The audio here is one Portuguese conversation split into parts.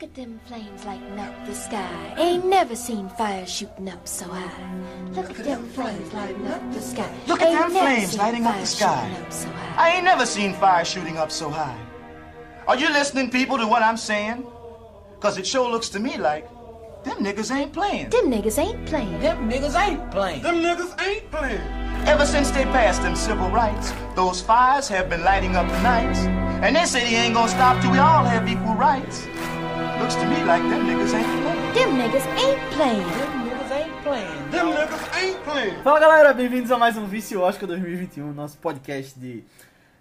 Look at them flames lighting up the sky. Ain't never seen fire shooting up so high. Look, at them flames lighting up the sky. Look at them flames lighting up the sky. up so. I ain't never seen fire shooting up so high. Are you listening, people, to what I'm saying? Because it sure looks to me like them niggas ain't playing. Them niggas ain't playing. Them niggas ain't playing. Them niggas ain't playing. Ever since they passed them civil rights, those fires have been lighting up the nights. And they say they ain't gonna stop till we all have equal rights. Looks to me like them niggas ain't playing. Them niggas ain't playing. Fala galera, bem-vindos a mais um Vice Oscar 2021, nosso podcast de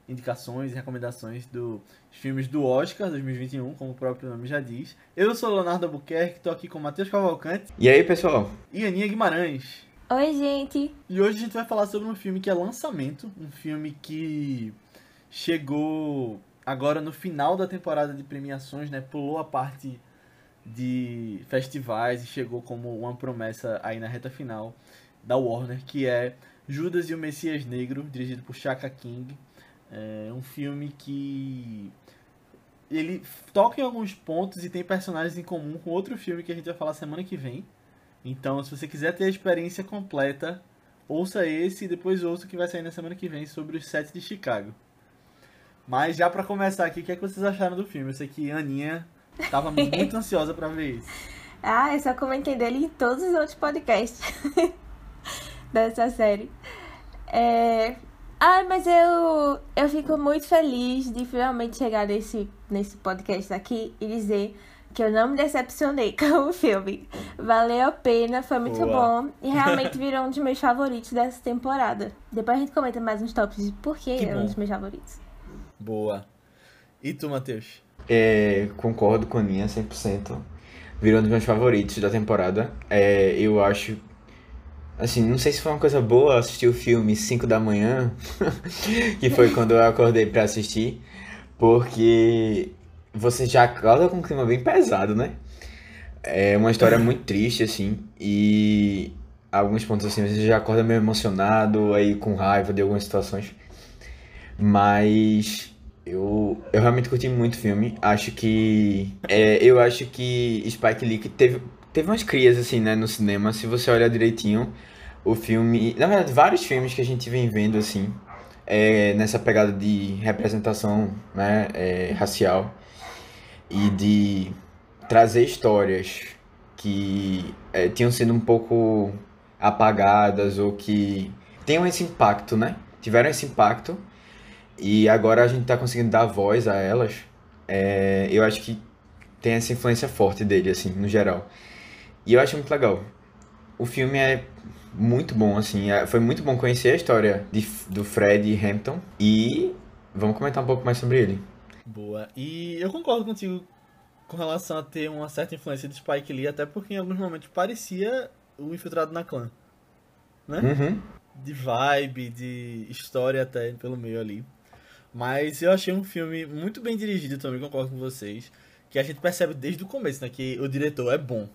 indicações e recomendações dos filmes do Oscar 2021, como o próprio nome já diz. Eu sou o Leonardo Albuquerque, estou aqui com o Matheus Cavalcante E aí, pessoal? e Aninha Guimarães. Oi, gente. E hoje a gente vai falar sobre um filme que é lançamento, um filme que chegou agora no final da temporada de premiações, né? Pulou a parte de festivais e chegou como uma promessa aí na reta final da Warner, que é Judas e o Messias Negro, dirigido por Chaka King. É um filme que ele toca em alguns pontos e tem personagens em comum com outro filme que a gente vai falar semana que vem. Então, se você quiser ter a experiência completa, ouça esse e depois ouça o que vai sair na semana que vem sobre os sete de Chicago. Mas já pra começar aqui, o que, é que vocês acharam do filme? Eu sei que a Aninha tava muito ansiosa pra ver isso. Ah, eu só comentei dele em todos os outros podcasts dessa série. É... Ah, mas eu, eu fico muito feliz de finalmente chegar nesse, nesse podcast aqui e dizer que eu não me decepcionei com o filme. Valeu a pena, foi muito Boa. bom e realmente virou um dos meus favoritos dessa temporada. Depois a gente comenta mais uns tops de por que Que é um dos meus favoritos. Boa. E tu, Matheus? É, concordo com a Ninha 100%. Virou um dos meus favoritos da temporada. É, eu acho. Assim, não sei se foi uma coisa boa assistir o filme 5 da manhã, que foi quando eu acordei pra assistir, porque você já acorda com um clima bem pesado, né? É uma história muito triste, assim, e alguns pontos assim, você já acorda meio emocionado, aí com raiva de algumas situações. Mas eu, eu realmente curti muito o filme. Acho que. é, eu acho que Spike Lee teve, teve umas crias, assim, né, no cinema. Se você olhar direitinho, o filme. Na verdade, vários filmes que a gente vem vendo, assim, é, nessa pegada de representação né, é, racial e de trazer histórias que é, tinham sido um pouco apagadas ou que tenham esse impacto, né? Tiveram esse impacto e agora a gente tá conseguindo dar voz a elas. É, eu acho que tem essa influência forte dele, assim, no geral. E eu acho muito legal. O filme é muito bom, assim. é- foi muito bom conhecer a história de, do Fred Hampton. E vamos comentar um pouco mais sobre ele. Boa. E eu concordo contigo com relação a ter uma certa influência de Spike Lee, até porque em alguns momentos parecia o Infiltrado na Clã. Né? Uhum. De vibe, de história até pelo meio ali. Mas eu achei um filme muito bem dirigido também, concordo com vocês. Que a gente percebe desde o começo, né? Que o diretor é bom.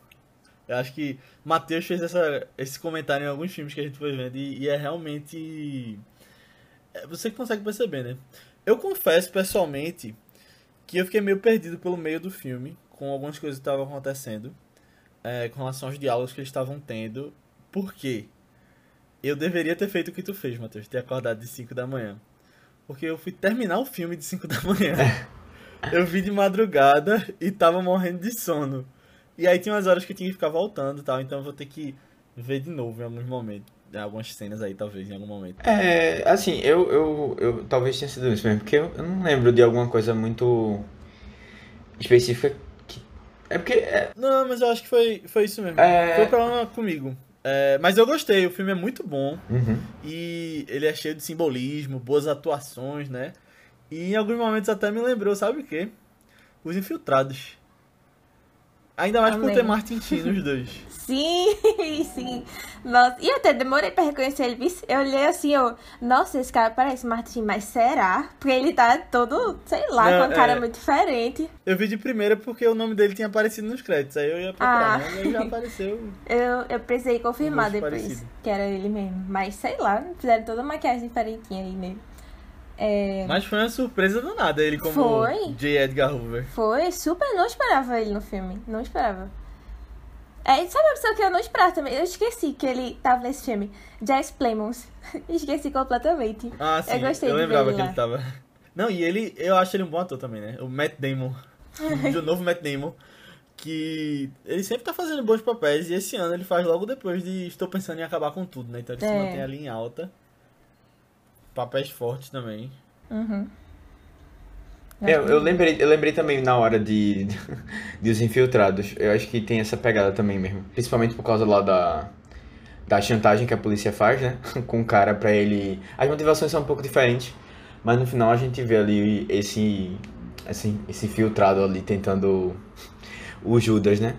Eu acho que Matheus fez essa, esse comentário em alguns filmes que a gente foi vendo e, e é realmente. é, Você consegue perceber, né? Eu confesso pessoalmente que eu fiquei meio perdido pelo meio do filme, com algumas coisas que estavam acontecendo, é, com relação aos diálogos que eles estavam tendo. Por quê? Eu deveria ter feito o que tu fez, Matheus, ter acordado de 5 da manhã. Porque eu fui terminar o filme de 5 da manhã. eu vi de madrugada e tava morrendo de sono. E aí tinha umas horas que eu tinha que ficar voltando e tal, então eu vou ter que ver de novo em alguns momentos. Em algumas cenas aí, talvez, em algum momento. É, assim, eu, eu, eu talvez tenha sido isso mesmo, porque eu, eu não lembro de alguma coisa muito específica que. É porque. é, Não, mas eu acho que foi, foi isso mesmo. É. Foi um problema comigo. É, mas eu gostei, o filme é muito bom. uhum. E ele é cheio de simbolismo, boas atuações, né? E em alguns momentos até me lembrou, sabe o quê? Os Infiltrados. Ainda mais por Amém. ter Martin Sheen nos dois. Sim, sim. Nossa, e eu até demorei pra reconhecer ele. Eu olhei assim, eu, nossa, esse cara parece Martin, mas será? Porque ele tá todo, sei lá, Não, com uma cara é. muito diferente. Eu vi de primeira porque o nome dele tinha aparecido nos créditos. Aí eu ia procurar, Ah. né? E aí já apareceu. Eu, eu precisei confirmar depois parecido. que era ele mesmo. Mas sei lá, fizeram toda uma maquiagem diferentinha aí nele. É, Mas foi uma surpresa do nada ele como Foi. J. Edgar Hoover. Foi super, não esperava ele no filme. Não esperava. É, sabe uma pessoa que eu não esperava também? Eu esqueci que ele tava nesse filme. Jazz Plemons. esqueci completamente. Ah, sim. Eu gostei de lembrava que lá. ele tava. Não, e ele, eu acho ele um bom ator também, né? O Matt Damon. do novo Matt Damon. Que ele sempre tá fazendo bons papéis e esse ano ele faz logo depois de Estou Pensando em Acabar com Tudo, né? Então ele se É. mantém ali em alta. Papéis fortes também. Uhum. É, eu, eu lembrei, eu lembrei também na hora de, de Os Infiltrados. Eu acho que tem essa pegada também mesmo. Principalmente por causa lá da, da chantagem que a polícia faz, né? Com o cara pra ele. As motivações são um pouco diferentes. Mas no final a gente vê ali esse. Esse, esse infiltrado ali tentando. O Judas, né?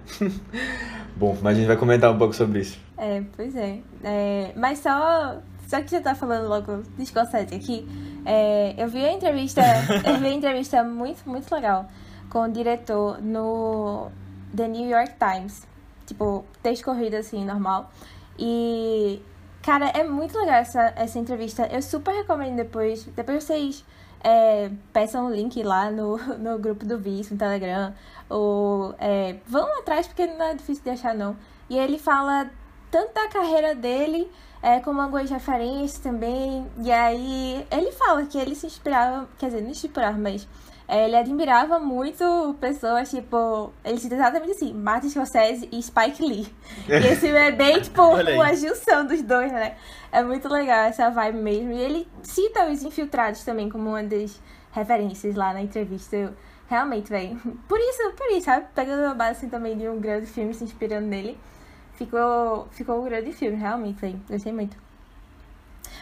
Bom, mas a gente vai comentar um pouco sobre isso. É, pois é. É, mas só, só que você tá falando logo do Scorsese aqui, é, eu vi a entrevista, eu vi a entrevista muito, muito legal com o diretor no The New York Times. Tipo, texto corrido assim, normal. E, cara, é muito legal essa, essa entrevista. Eu super recomendo depois. Depois vocês é, peçam o link lá no, no grupo do Vice, no Telegram. Ou é, vão atrás, porque não é difícil de achar, não. E ele fala tanto da carreira dele, é, como algumas referências também. E aí ele fala que ele se inspirava, quer dizer, não inspirava, mas é, ele admirava muito pessoas, tipo, ele cita exatamente assim, Martin Scorsese e Spike Lee. E esse é bem, tipo, uma junção dos dois, né? É muito legal essa vibe mesmo. E ele cita os infiltrados também como uma das referências lá na entrevista. Eu, realmente, velho. Por isso, por isso, sabe? Pegando a base assim, também de um grande filme, se inspirando nele. Ficou, ficou um grande filme, realmente. Gostei muito.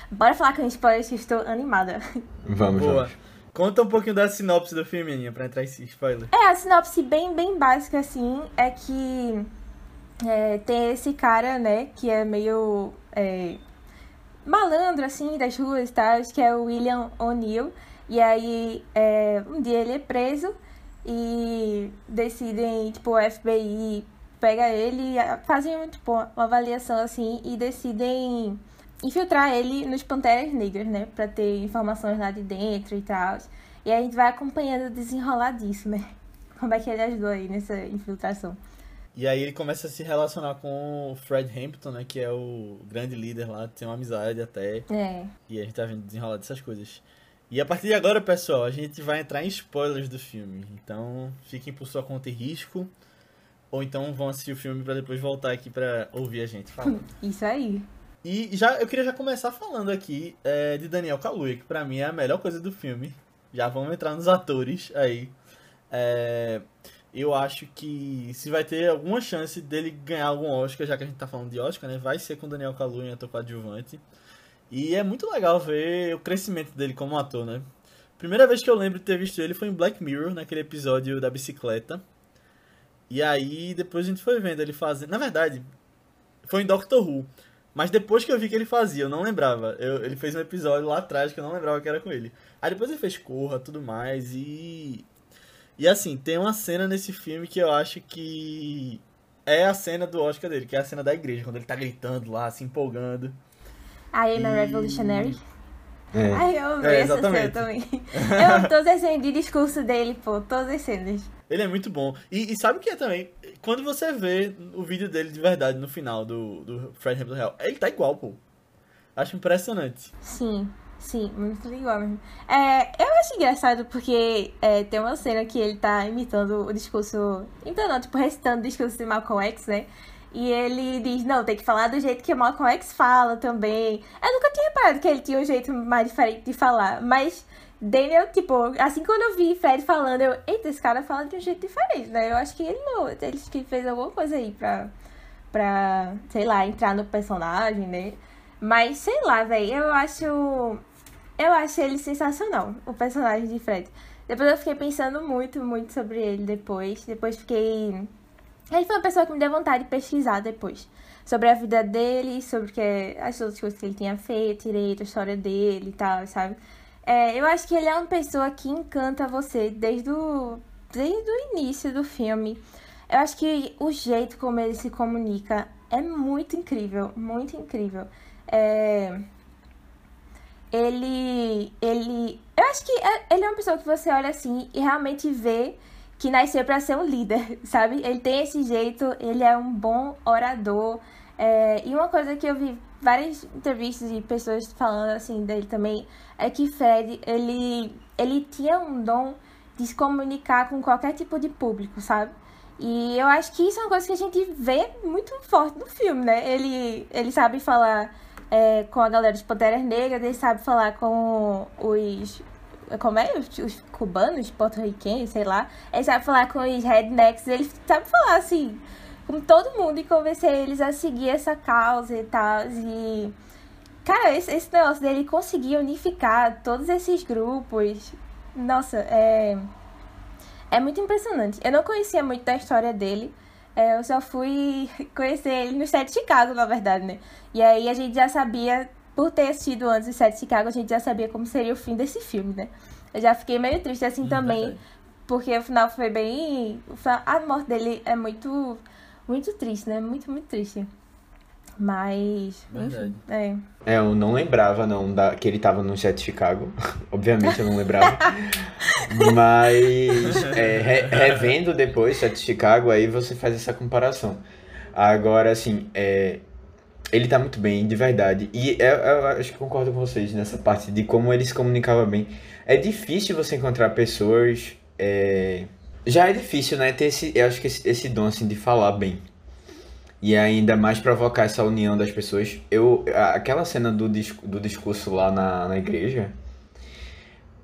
Bora falar com spoilers que eu estou animada. Vamos, Boa. vamos. Conta um pouquinho da sinopse do filme, Aninha, pra entrar em spoiler. É, a sinopse bem, bem básica, assim, é que é, tem esse cara, né, que é meio é, malandro, assim, das ruas e tal, que é o William O'Neill. E aí, é, um dia ele é preso e decidem, tipo, o FBI pega ele e fazem, tipo, uma avaliação, assim, e decidem infiltrar ele nos Panteras Negras, né? Pra ter informações lá de dentro e tal. E a gente vai acompanhando o desenrolar disso, né? Como é que ele ajudou aí nessa infiltração. E aí ele começa a se relacionar com o Fred Hampton, né? Que é o grande líder lá, tem uma amizade até. É. E a gente tá vendo desenrolar dessas coisas. E a partir de agora, pessoal, a gente vai entrar em spoilers do filme. Então, fiquem por sua conta e risco. Ou então vão assistir o filme pra depois voltar aqui pra ouvir a gente falando. Isso aí. E já, eu queria já começar falando aqui é, de Daniel Kaluuya, que pra mim é a melhor coisa do filme. Já vamos entrar nos atores aí. É, eu acho que se vai ter alguma chance dele ganhar algum Oscar, já que a gente tá falando de Oscar, né? Vai ser com Daniel Kaluuya em ator coadjuvante. E é muito legal ver o crescimento dele como ator, né? Primeira vez que eu lembro de ter visto ele foi em Black Mirror, naquele episódio da bicicleta. E aí depois a gente foi vendo ele fazendo. Na verdade, foi em Doctor Who. Mas depois que eu vi que ele fazia, eu não lembrava. Eu- ele fez um episódio lá atrás que eu não lembrava que era com ele. Aí depois ele fez Corra, tudo mais e. E assim, tem uma cena nesse filme que eu acho que é a cena do Oscar dele, que é a cena da igreja, quando ele tá gritando lá, se empolgando. I am a revolutionary. É. Ai, eu amei É, essa cena exatamente. também. Eu amo todas as cenas de discurso dele, pô. Todas as cenas. Ele é muito bom. E, e sabe o que é também? Quando você vê o vídeo dele de verdade no final do, do Fred Hampton Hell, ele tá igual, pô. Acho impressionante. Sim, sim, muito igual mesmo. É, eu acho engraçado porque é, tem uma cena que ele tá imitando o discurso. Então não, tipo, recitando o discurso de Malcolm X, né? E ele diz, não, tem que falar do jeito que Malcolm X fala também. Eu nunca tinha reparado que ele tinha um jeito mais diferente de falar, mas Daniel, tipo, assim quando eu vi Fred falando, eu, eita, esse cara fala de um jeito diferente, né? Eu acho que ele não, ele fez alguma coisa aí pra, pra, sei lá, entrar no personagem, né? Mas, sei lá, velho, eu acho. Eu acho ele sensacional, o personagem de Fred. Depois eu fiquei pensando muito, muito sobre ele depois. Depois fiquei. Ele foi uma pessoa que me deu vontade de pesquisar depois. Sobre a vida dele, sobre que, as outras coisas que ele tinha feito, direito, a história dele e tal, sabe? É, eu acho que ele é uma pessoa que encanta você desde o, desde o início do filme. Eu acho que o jeito como ele se comunica é muito incrível, muito incrível. É, ele. ele eu acho que é- ele é uma pessoa que você olha assim e realmente vê que nasceu pra ser um líder, sabe? Ele tem esse jeito, ele é um bom orador. É, e uma coisa que eu vi várias entrevistas e pessoas falando assim dele também é que Fred, ele, ele tinha um dom de se comunicar com qualquer tipo de público, sabe? E eu acho que isso é uma coisa que a gente vê muito forte no filme, né? Ele, ele sabe falar é, com a galera de Panteras Negras, ele sabe falar com os. Como é? Os, os cubanos, porto-riquenhos, sei lá. Ele sabe falar com os rednecks, ele sabe falar assim com todo mundo e convencer eles a seguir essa causa e tal. E. Cara, esse, esse negócio dele conseguir unificar todos esses grupos. Nossa, é. É muito impressionante. Eu não conhecia muito da história dele. É, eu só fui conhecer ele no set de Chicago, na verdade, né? E aí a gente já sabia, por ter assistido antes o set de Chicago, a gente já sabia como seria o fim desse filme, né? Eu já fiquei meio triste assim também, verdade. porque o final foi bem. A morte dele é muito. Muito triste, né? Muito, muito triste. Mas. Verdade. Enfim, é. É, eu não lembrava não da, que ele tava no de Chicago. Obviamente eu não lembrava. Mas é, re- revendo depois de Chicago, aí você faz essa comparação. Agora, assim, é, ele tá muito bem, de verdade. E eu, eu acho que concordo com vocês nessa parte de como ele se comunicava bem. É difícil você encontrar pessoas. é, Já é difícil, né? Ter esse, eu acho que esse, esse dom assim de falar bem. E ainda mais provocar essa união das pessoas. Eu, aquela cena do, do discurso lá na, na igreja,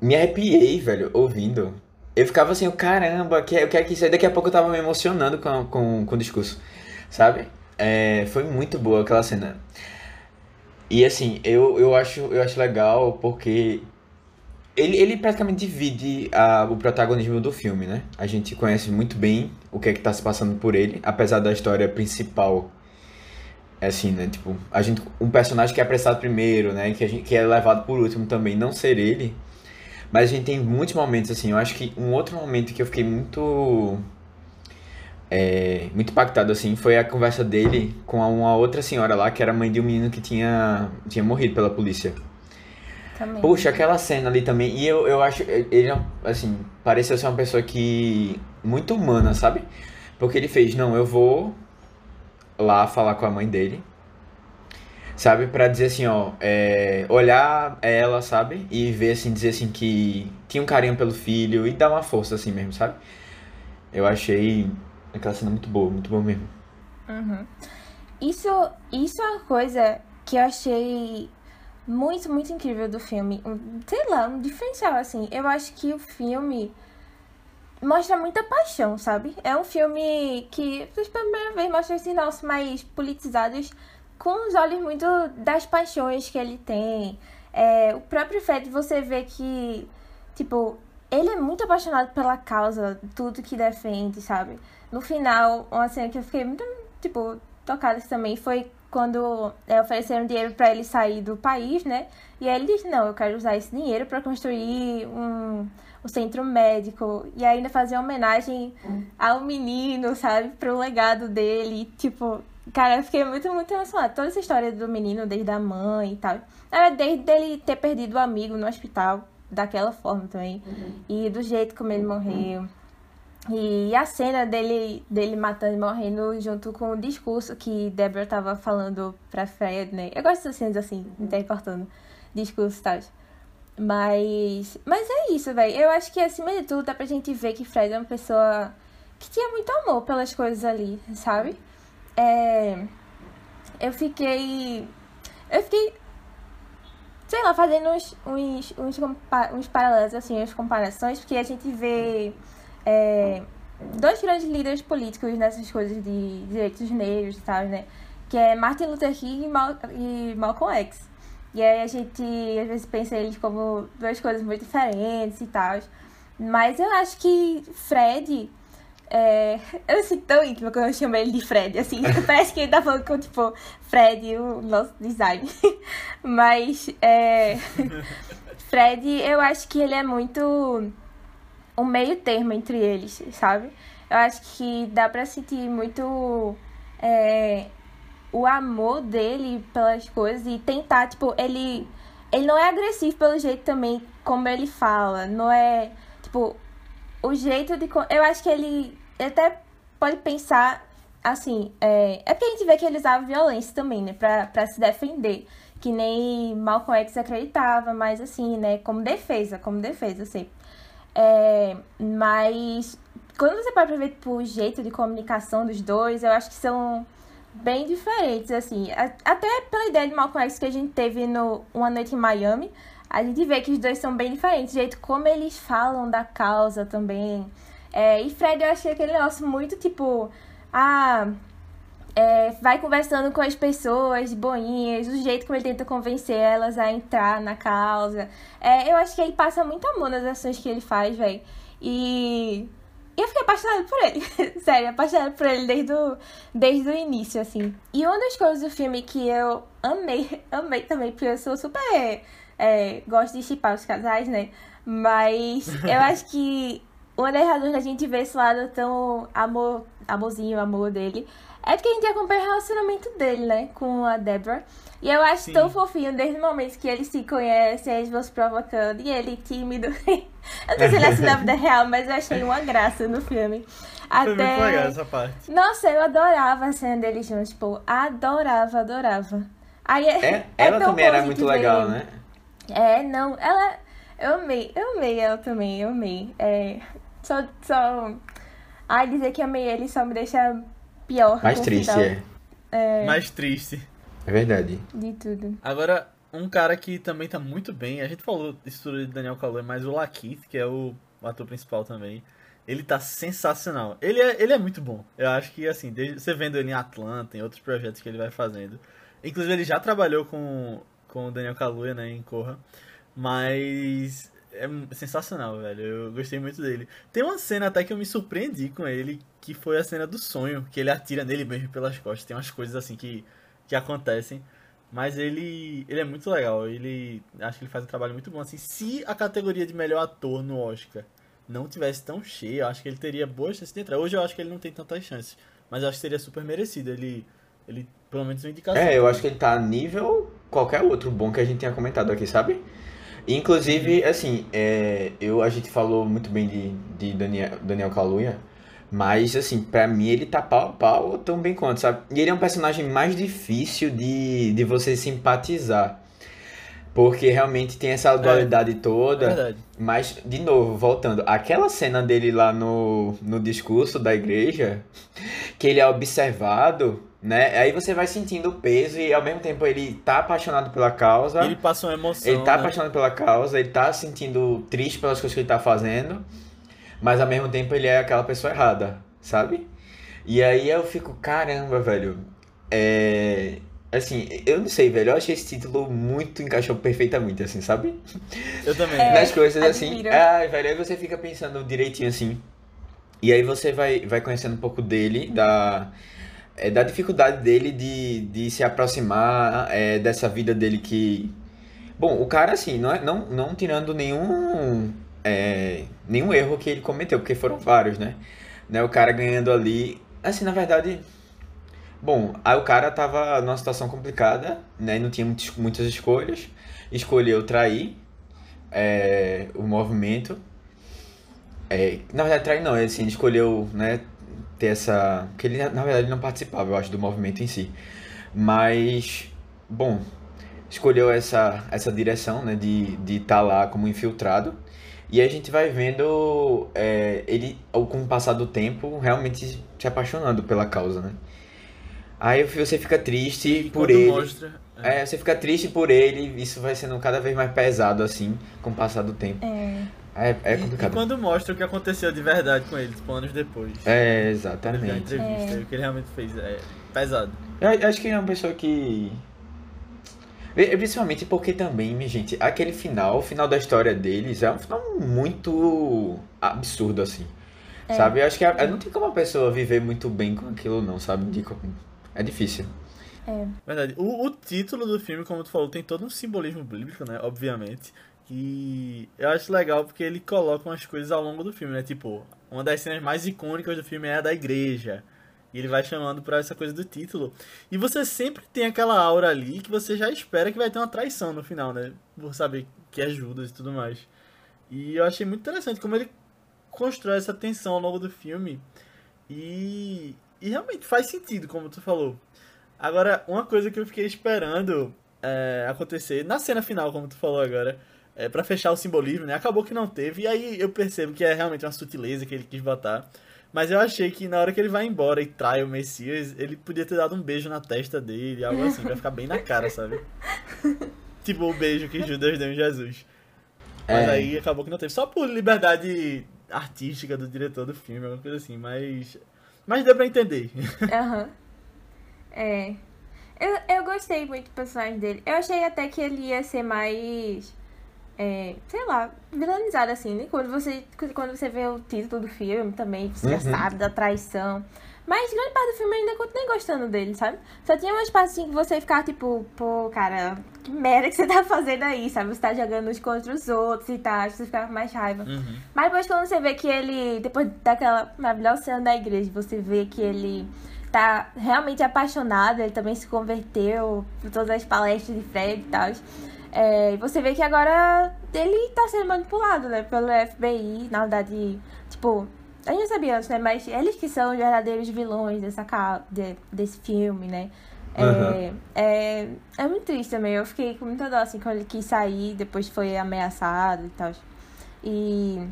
me arrepiei, velho, ouvindo. Eu ficava assim, caramba, que, o que é que isso é? Daqui a pouco eu tava me emocionando com, com, com o discurso, sabe? É, foi muito boa aquela cena. E assim, eu, eu, acho, eu acho legal porque ele, ele praticamente divide a- o protagonismo do filme, né? A gente conhece muito bem o que é que tá se passando por ele, apesar da história principal. É assim, né? Tipo, a gente, um personagem que é apressado primeiro, né? Que, gente, que é levado por último também, não ser ele. Mas a gente tem muitos momentos, assim. Eu acho que um outro momento que eu fiquei muito. é, muito impactado, assim, foi a conversa dele com uma outra senhora lá, que era mãe de um menino que tinha, tinha morrido pela polícia. Também. Puxa, aquela cena ali também. E eu, eu acho. Ele, assim, pareceu ser uma pessoa que. Muito humana, sabe? Porque ele fez, não, eu vou lá falar com a mãe dele. Sabe? Pra dizer assim, ó. é, olhar ela, sabe? E ver assim, dizer assim que tinha um carinho pelo filho e dar uma força assim mesmo, sabe? Eu achei aquela cena muito boa, muito boa mesmo. Uhum. Isso, isso é uma coisa que eu achei muito, muito incrível do filme. Um- sei lá, um diferencial, assim. Eu acho que o filme mostra muita paixão, sabe? É um filme que, pela primeira vez, mostra esses nossos mais politizados com os olhos muito das paixões que ele tem. É, o próprio Fred, você vê que, tipo, ele é muito apaixonado pela causa, tudo que defende, sabe? No final, uma cena que eu fiquei muito, tipo, tocada também foi quando é, ofereceram dinheiro pra ele sair do país, né? E aí ele disse, não, eu quero usar esse dinheiro pra construir um, um centro médico. E ainda fazer homenagem ao menino, sabe? Pro legado dele. Tipo, cara, eu fiquei muito, muito emocionada. Toda essa história do menino, desde a mãe e tal. Era desde ele ter perdido o amigo no hospital, daquela forma também. E do jeito como ele morreu. E a cena dele, dele matando e morrendo junto com o discurso que Deborah tava falando pra Fred, né? Eu gosto dessas cenas assim, intercortando discurso e tal. Mas. Mas é isso, velho. Eu acho que acima de tudo dá pra gente ver que Fred é uma pessoa que tinha muito amor pelas coisas ali, sabe? É. Eu fiquei. Eu fiquei. Sei lá, fazendo uns, uns, uns, uns paralelos, assim, as comparações, porque a gente vê é, dois grandes líderes políticos nessas coisas de direitos negros e tal, né? Que é Martin Luther King e, Mal e Malcolm X. E aí a gente às vezes pensa eles como duas coisas muito diferentes e tal. Mas eu acho que Fred. É... Eu me sinto tão íntima quando eu chamo ele de Fred, assim. Parece que ele tá falando com, tipo, Fred, o nosso design. Mas, é... Fred, eu acho que ele é muito um meio termo entre eles, sabe? Eu acho que dá pra sentir muito é, o amor dele pelas coisas e tentar, tipo, ele ele não é agressivo pelo jeito também como ele fala. Não é. Tipo, o jeito de. Eu acho que ele, ele até pode pensar assim. É, é porque a gente vê que ele usava violência também, né? Pra, pra se defender. Que nem Malcolm X acreditava, mas assim, né? Como defesa, como defesa, sempre. É, mas quando você pode ver tipo, o jeito de comunicação dos dois, eu acho que são bem diferentes, assim. Até pela ideia de Malcolm X que a gente teve no Uma Noite em Miami, a gente vê que os dois são bem diferentes. O jeito como eles falam da causa também. É, e Fred, eu achei aquele negócio muito tipo. Ah. É, vai conversando com as pessoas boinhas, o jeito como ele tenta convencer elas a entrar na causa. É, eu acho que ele passa muito amor nas ações que ele faz, velho. E e eu fiquei apaixonada por ele. Sério, apaixonada por ele desde o, desde o início, assim. E uma das coisas do filme que eu amei, amei também, porque eu sou super. é, gosto de chipar os casais, né? Mas eu acho que uma das razões da gente ver esse lado tão amor, amorzinho, amor dele, é porque a gente acompanha o relacionamento dele, né? Com a Deborah. E eu acho Sim. tão fofinho desde o momento que eles se conhecem, eles vão se provocando, e ele tímido. eu não sei se ele é assim na vida real, mas eu achei uma graça no filme. Foi muito legal Até. essa parte. Nossa, eu adorava a cena deles juntos, tipo, adorava, adorava. Aí é, É, ela tão também era muito legal, né? É, não, ela. Eu amei, eu amei ela também, eu amei. É, só, só. Ai, dizer que amei ele só me deixa pior. Mais triste, final é. Mais triste. É verdade. De tudo. Agora, um cara que também tá muito bem, a gente falou isso tudo de Daniel Kaluuya, mas o Lakeith, que é o ator principal também, ele tá sensacional. Ele é, ele é muito bom. Eu acho que, assim, desde, você vendo ele em Atlanta, em outros projetos que ele vai fazendo. Inclusive, ele já trabalhou com, com o Daniel Kaluuya, né, em Corra. Mas é sensacional, velho. Eu gostei muito dele. Tem uma cena até que eu me surpreendi com ele, que foi a cena do sonho, que ele atira nele mesmo pelas costas. Tem umas coisas assim que, que acontecem. Mas ele, ele é muito legal. Ele acho que ele faz um trabalho muito bom. Assim, se a categoria de melhor ator no Oscar não tivesse tão cheia, eu acho que ele teria boas chances de entrar. Hoje eu acho que ele não tem tantas chances, mas eu acho que seria super merecido. Ele, ele pelo menos uma indicação. É, eu acho que ele tá a nível qualquer outro bom que a gente tenha comentado aqui, sabe? Inclusive, assim, é, eu, a gente falou muito bem de, de Daniel, Daniel Kaluuya, mas, assim, pra mim ele tá pau a pau tão bem quanto, sabe? E ele é um personagem mais difícil de, de você simpatizar. Porque realmente tem essa dualidade É toda. verdade. Mas, de novo, voltando, aquela cena dele lá no, no discurso da igreja, que ele é observado, né? Aí você vai sentindo o peso e ao mesmo tempo ele tá apaixonado pela causa. Ele passa uma emoção. Ele tá né? apaixonado pela causa, ele tá sentindo triste pelas coisas que ele tá fazendo, mas ao mesmo tempo ele é aquela pessoa errada, sabe? E aí eu fico, caramba, velho. É. Assim, eu não sei, velho. Eu achei esse título muito encaixou perfeitamente, assim, sabe? Eu também. É. Nas coisas assim. admiro. Ai, velho, aí você fica pensando direitinho assim. E aí você vai, vai conhecendo um pouco dele, da, é, da dificuldade dele de, de se aproximar é, dessa vida dele que. Bom, o cara, assim, não, é, não, não tirando nenhum. é, nenhum erro que ele cometeu, porque foram vários, né? né? O cara ganhando ali. Assim, na verdade. Bom, aí o cara tava numa situação complicada, né? Não tinha muitas, muitas escolhas. Escolheu trair é, o movimento. É, na verdade, trair não, assim, ele escolheu, né, ter essa... Porque ele, na verdade, ele não participava, eu acho, do movimento em si. Mas, bom, escolheu essa, essa direção, né, de estar de tá lá como infiltrado. E a gente vai vendo é, ele, com o passar do tempo, realmente se apaixonando pela causa, né? Aí você fica triste E por ele. mostra. é. É, você fica triste por ele, isso vai sendo cada vez mais pesado, assim, com o passar do tempo. É. É, é E- complicado. E quando mostra o que aconteceu de verdade com ele, tipo, anos depois. É, Ele exatamente. entrevista, É. o que ele realmente fez. É pesado. Eu acho que é uma pessoa que. Principalmente porque também, minha gente, aquele final, o final da história deles é um final muito absurdo, assim. Sabe? Eu acho que a- não tem como a pessoa viver muito bem com aquilo, não, sabe? É difícil. Verdade. O, o título do filme, como tu falou, tem todo um simbolismo bíblico, né? Obviamente. E eu acho legal porque ele coloca umas coisas ao longo do filme, né? Tipo, uma das cenas mais icônicas do filme é a da igreja. E ele vai chamando pra essa coisa do título. E você sempre tem aquela aura ali que você já espera que vai ter uma traição no final, né? Por saber que é Judas e tudo mais. E eu achei muito interessante como ele constrói essa tensão ao longo do filme. E, e realmente faz sentido, como tu falou. Agora, uma coisa que eu fiquei esperando é, acontecer na cena final, como tu falou agora, é, para fechar o simbolismo, né? Acabou que não teve. E aí eu percebo que é realmente uma sutileza que ele quis botar. Mas eu achei que na hora que ele vai embora e trai o Messias, ele podia ter dado um beijo na testa dele, algo assim, pra ficar bem na cara, sabe? tipo o beijo que Judas deu em Jesus. Mas É. aí acabou que não teve. Só por liberdade artística do diretor do filme, alguma coisa assim. Mas. Mas deu pra entender. Aham. É. Eu, eu gostei muito do personagem dele. Eu achei até que ele ia ser mais. É, sei lá, vilanizado assim, né? Quando você, quando você vê o título do filme também, você já Uhum. sabe da traição. Mas grande parte do filme eu ainda continuei gostando dele, sabe? Só tinha umas partes assim que você ficava tipo, pô, cara, que merda que você tá fazendo aí, sabe? Você tá jogando uns contra os outros e tal, você ficava com mais raiva. Uhum. Mas depois quando você vê que ele, depois daquela maravilhosa cena da igreja, você vê que ele tá realmente apaixonado, ele também se converteu por todas as palestras de Fred e tal. É, e você vê que agora ele tá sendo manipulado, né, pelo FBI, na verdade, tipo, a gente sabia antes, né, mas eles que são os verdadeiros vilões dessa, de- desse filme, né. É, Aham. é, é muito triste também, eu fiquei com muita dó, assim, quando ele quis sair, depois foi ameaçado e tal. E...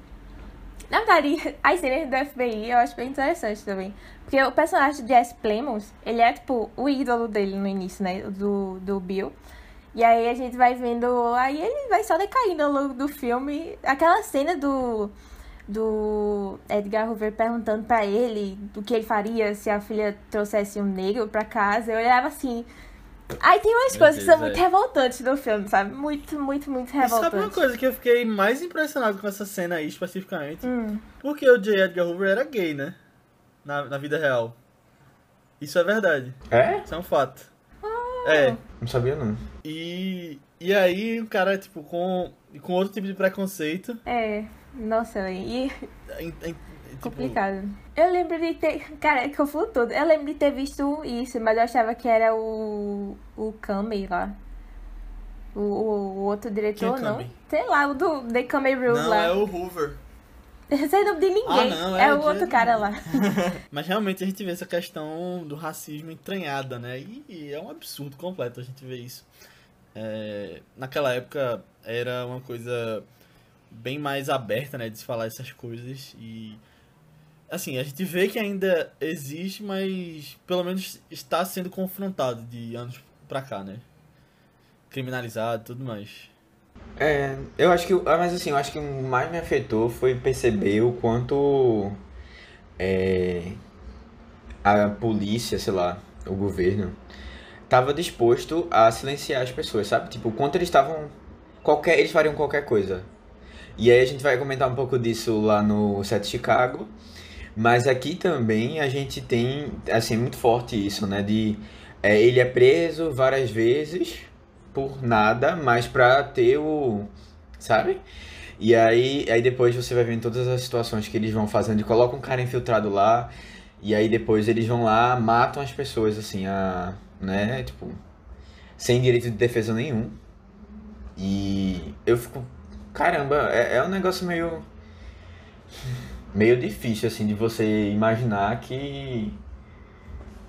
Na verdade, as cenas do FBI eu acho bem interessante também. Porque o personagem de Jesse Plemons, ele é, tipo, o ídolo dele no início, né? Do, do Bill. E aí a gente vai vendo... Aí ele vai só decaindo ao longo do filme. Aquela cena do... Do Edgar Hoover perguntando pra ele o que ele faria se a filha trouxesse um negro pra casa. Eu olhava assim... Aí tem umas Meu coisas que Deus, são muito é. revoltantes no filme, sabe? Muito, muito, muito E sabe uma revoltantes. coisa que eu fiquei mais impressionado com essa cena aí, especificamente? Hum. Porque o J. Edgar Hoover era gay, né? Na, na vida real. Isso é verdade. É? Isso é um fato. É. Não sabia não. E, e aí o cara, tipo, com, com outro tipo de preconceito. É, nossa, e em- em- tipo, complicado. Eu lembro de ter. Cara, é que eu fui tudo. Eu lembro de ter visto isso, mas eu achava que era o. O Kamei lá. O, o, o outro diretor, Quem é não? Kamei? Sei lá, o do The Kamei Rule Não, lá. é o Hoover. O nome de ninguém. Ah, não, é, é o outro Jed- cara lá. Mas realmente a gente vê essa questão do racismo entranhada, né? E, e é um absurdo completo a gente ver isso. É, naquela época era uma coisa bem mais aberta, né? De se falar essas coisas. E. Assim, a gente vê que ainda existe, mas pelo menos está sendo confrontado de anos pra cá, né? Criminalizado e tudo mais. É, eu acho que. ah, Mas assim, eu acho que o mais me afetou foi perceber o quanto. É, a polícia, sei lá, o governo, tava disposto a silenciar as pessoas, sabe? Tipo, quanto eles estavam. Qualquer, eles fariam qualquer coisa. E aí a gente vai comentar um pouco disso lá no set Chicago. Mas aqui também a gente tem, assim, muito forte isso, né? De é, ele é preso várias vezes por nada, mas pra ter o. Sabe? E aí, aí depois você vai vendo todas as situações que eles vão fazendo. Ele coloca um cara infiltrado lá, e aí depois eles vão lá, matam as pessoas, assim, a. né? Tipo. Sem direito de defesa nenhum. E eu fico. Caramba, é, é um negócio meio. meio difícil, assim, de você imaginar que.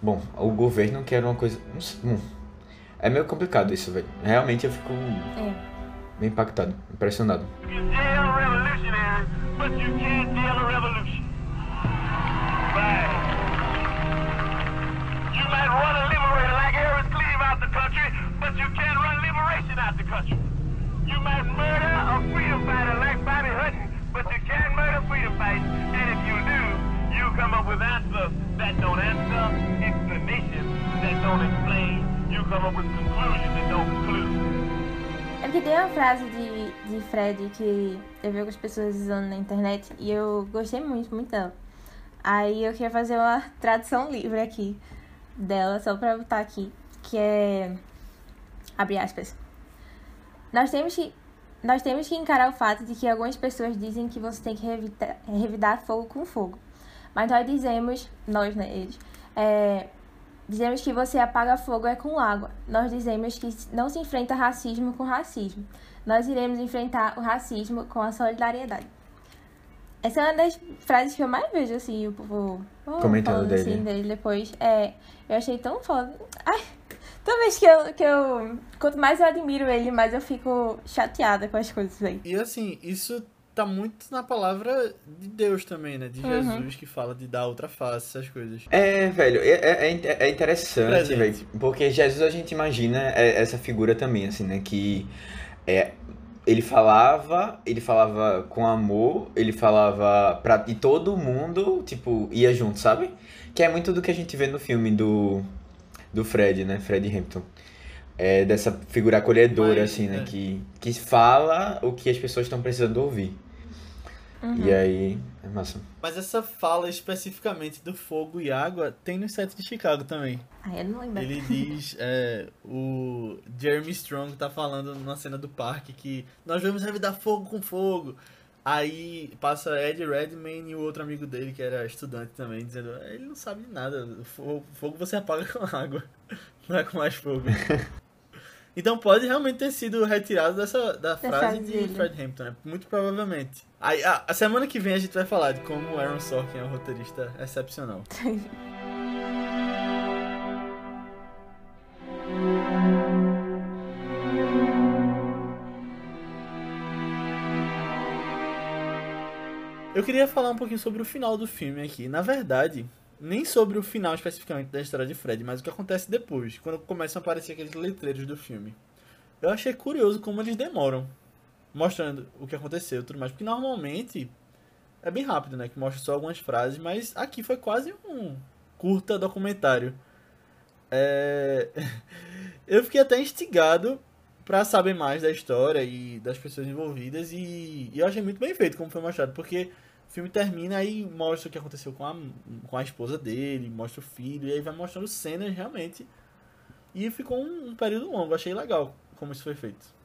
Bom, o governo quer uma coisa. não sei, É meio complicado isso, velho. Realmente eu fico É. bem impactado, impressionado. You jail a revolutionary, but you can't jail a revolution. Right. You might run a liberator like Harris Cleave out the country, but you can't run liberation out the country. You might murder a freedom fighter like Bobby Hutton, but you can't murder freedom fighters. And if you do, you come up with answers that don't answer, explanations that don't explain. É porque tem uma frase de, de Fred que eu vi algumas pessoas usando na internet e eu gostei muito, muito dela. Aí eu queria fazer uma tradução livre aqui dela, só pra botar aqui, que é. Abre aspas. Nós temos que. Nós temos que encarar o fato de que algumas pessoas dizem que você tem que revidar, revidar fogo com fogo. Mas nós dizemos, nós, né, eles, É, dizemos que você apaga fogo é com água. Nós dizemos que não se enfrenta racismo com racismo. Nós iremos enfrentar o racismo com a solidariedade. Essa é uma das frases que eu mais vejo, assim, o povo oh, Comentando falando dele. assim dele depois. É, eu achei tão foda. Ai, toda vez que eu, que eu. Quanto mais eu admiro ele, mais eu fico chateada com as coisas aí. E assim, isso tá muito na palavra de Deus também, né? De Uhum. Jesus que fala de dar outra face, essas coisas. É, velho, é, é, é- é interessante, Presente. velho, porque Jesus a gente imagina é, essa figura também, assim, né, que é, ele falava, ele falava com amor, ele falava pra e todo mundo, tipo, ia junto, sabe? Que é muito do que a gente vê no filme do, do Fred, né, Fred Hampton. É dessa figura acolhedora, Mas, assim, né, é. que, que fala o que as pessoas estão precisando ouvir. E aí, é massa. Mas essa fala especificamente do fogo e água tem no set de Chicago também. Ai, eu não lembro. Ele diz, é, o Jeremy Strong tá falando numa cena do parque que nós vamos revidar fogo com fogo. Aí passa Ed Redmayne e o outro amigo dele, que era estudante também, dizendo, ele não sabe de nada, o fo- fogo você apaga com água, não é com mais fogo. Então pode realmente ter sido retirado dessa da frase frase de dele. Fred Hampton, né? Muito provavelmente. A, a semana que vem a gente vai falar de como o Aaron Sorkin é um roteirista excepcional. Eu queria falar um pouquinho sobre o final do filme aqui. Na verdade, nem sobre o final especificamente da história de Fred, mas o que acontece depois, quando começam a aparecer aqueles letreiros do filme. Eu achei curioso como eles demoram mostrando o que aconteceu e tudo mais, porque normalmente é bem rápido, né? Que mostra só algumas frases, mas aqui foi quase um curta documentário. É... Eu fiquei até instigado pra saber mais da história e das pessoas envolvidas e, e eu achei muito bem feito como foi mostrado, porque o filme termina aí mostra o que aconteceu com a, com a esposa dele, mostra o filho e aí vai mostrando cenas realmente e ficou um, um período longo, achei legal como isso foi feito.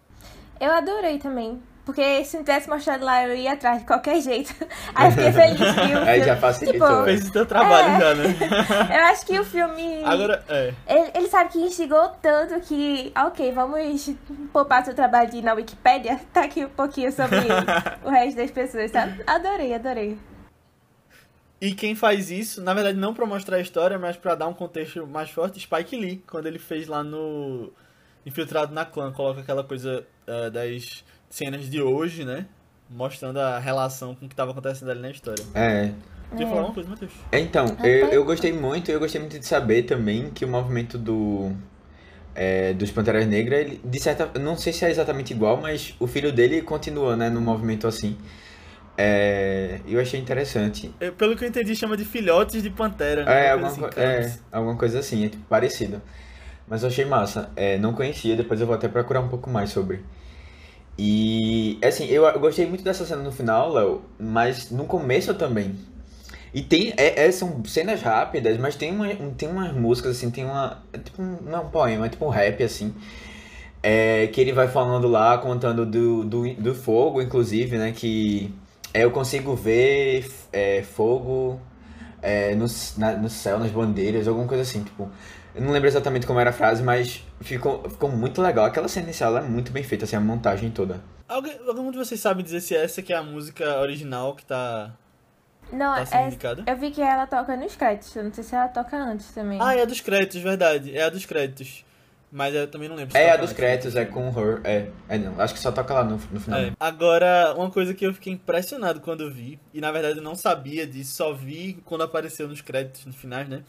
Eu adorei também. Porque se não tivesse mostrado lá, eu ia atrás de qualquer jeito. Aí eu fiquei feliz que o filme... Aí já facilitou. Tipo, Fez o teu trabalho É. já, né? Eu acho que o filme... Agora, é. Ele, ele sabe que instigou tanto que, ok, vamos poupar seu trabalho de ir na Wikipédia. Tá aqui um pouquinho sobre o resto das pessoas, sabe? Adorei, adorei. E quem faz isso, na verdade, não pra mostrar a história, mas pra dar um contexto mais forte, Spike Lee, quando ele fez lá no Infiltrado na Clã, coloca aquela coisa eh, das cenas de hoje, né? Mostrando a relação com o que tava acontecendo ali na história. É. Queria falar uma coisa, Matheus. Então, eu, eu gostei muito, eu gostei muito de saber também que o movimento do é, dos Panteras Negras, ele, de certa, não sei se é exatamente igual, mas o filho dele continua, né, no movimento assim. É, eu achei interessante. Eu, pelo que eu entendi, chama de filhotes de pantera, né? É, Uma alguma, coisa co- é, alguma coisa assim, é tipo, parecido. Mas eu achei massa. É, não conhecia, depois eu vou até procurar um pouco mais sobre. E, assim, eu, eu gostei muito dessa cena no final, Léo, mas no começo também. E tem, é, é- são cenas rápidas, mas tem, uma, um- tem umas músicas, assim, tem uma, é tipo um, não é um poema, é tipo um rap, assim, é, que ele vai falando lá, contando do, do, do fogo, inclusive, né, que é, eu consigo ver é, fogo é, no, na- no céu, nas bandeiras, alguma coisa assim, tipo, eu não lembro exatamente como era a frase, mas ficou, ficou muito legal, aquela cena inicial é muito bem feita, assim, a montagem toda. Alguém, algum de vocês sabe dizer se essa que é a música original que tá... Não, Tá sendo é, indicada? eu vi que ela toca nos créditos. Eu não sei se ela toca antes também. Ah, é a dos créditos, verdade. É a dos créditos. Mas eu também não lembro. se É, a dos créditos, é com Her, é, é não, acho que só toca lá no, no final. É. Agora, uma coisa que eu fiquei impressionado quando eu vi, e na verdade eu não sabia disso, só vi quando apareceu nos créditos no finais, né?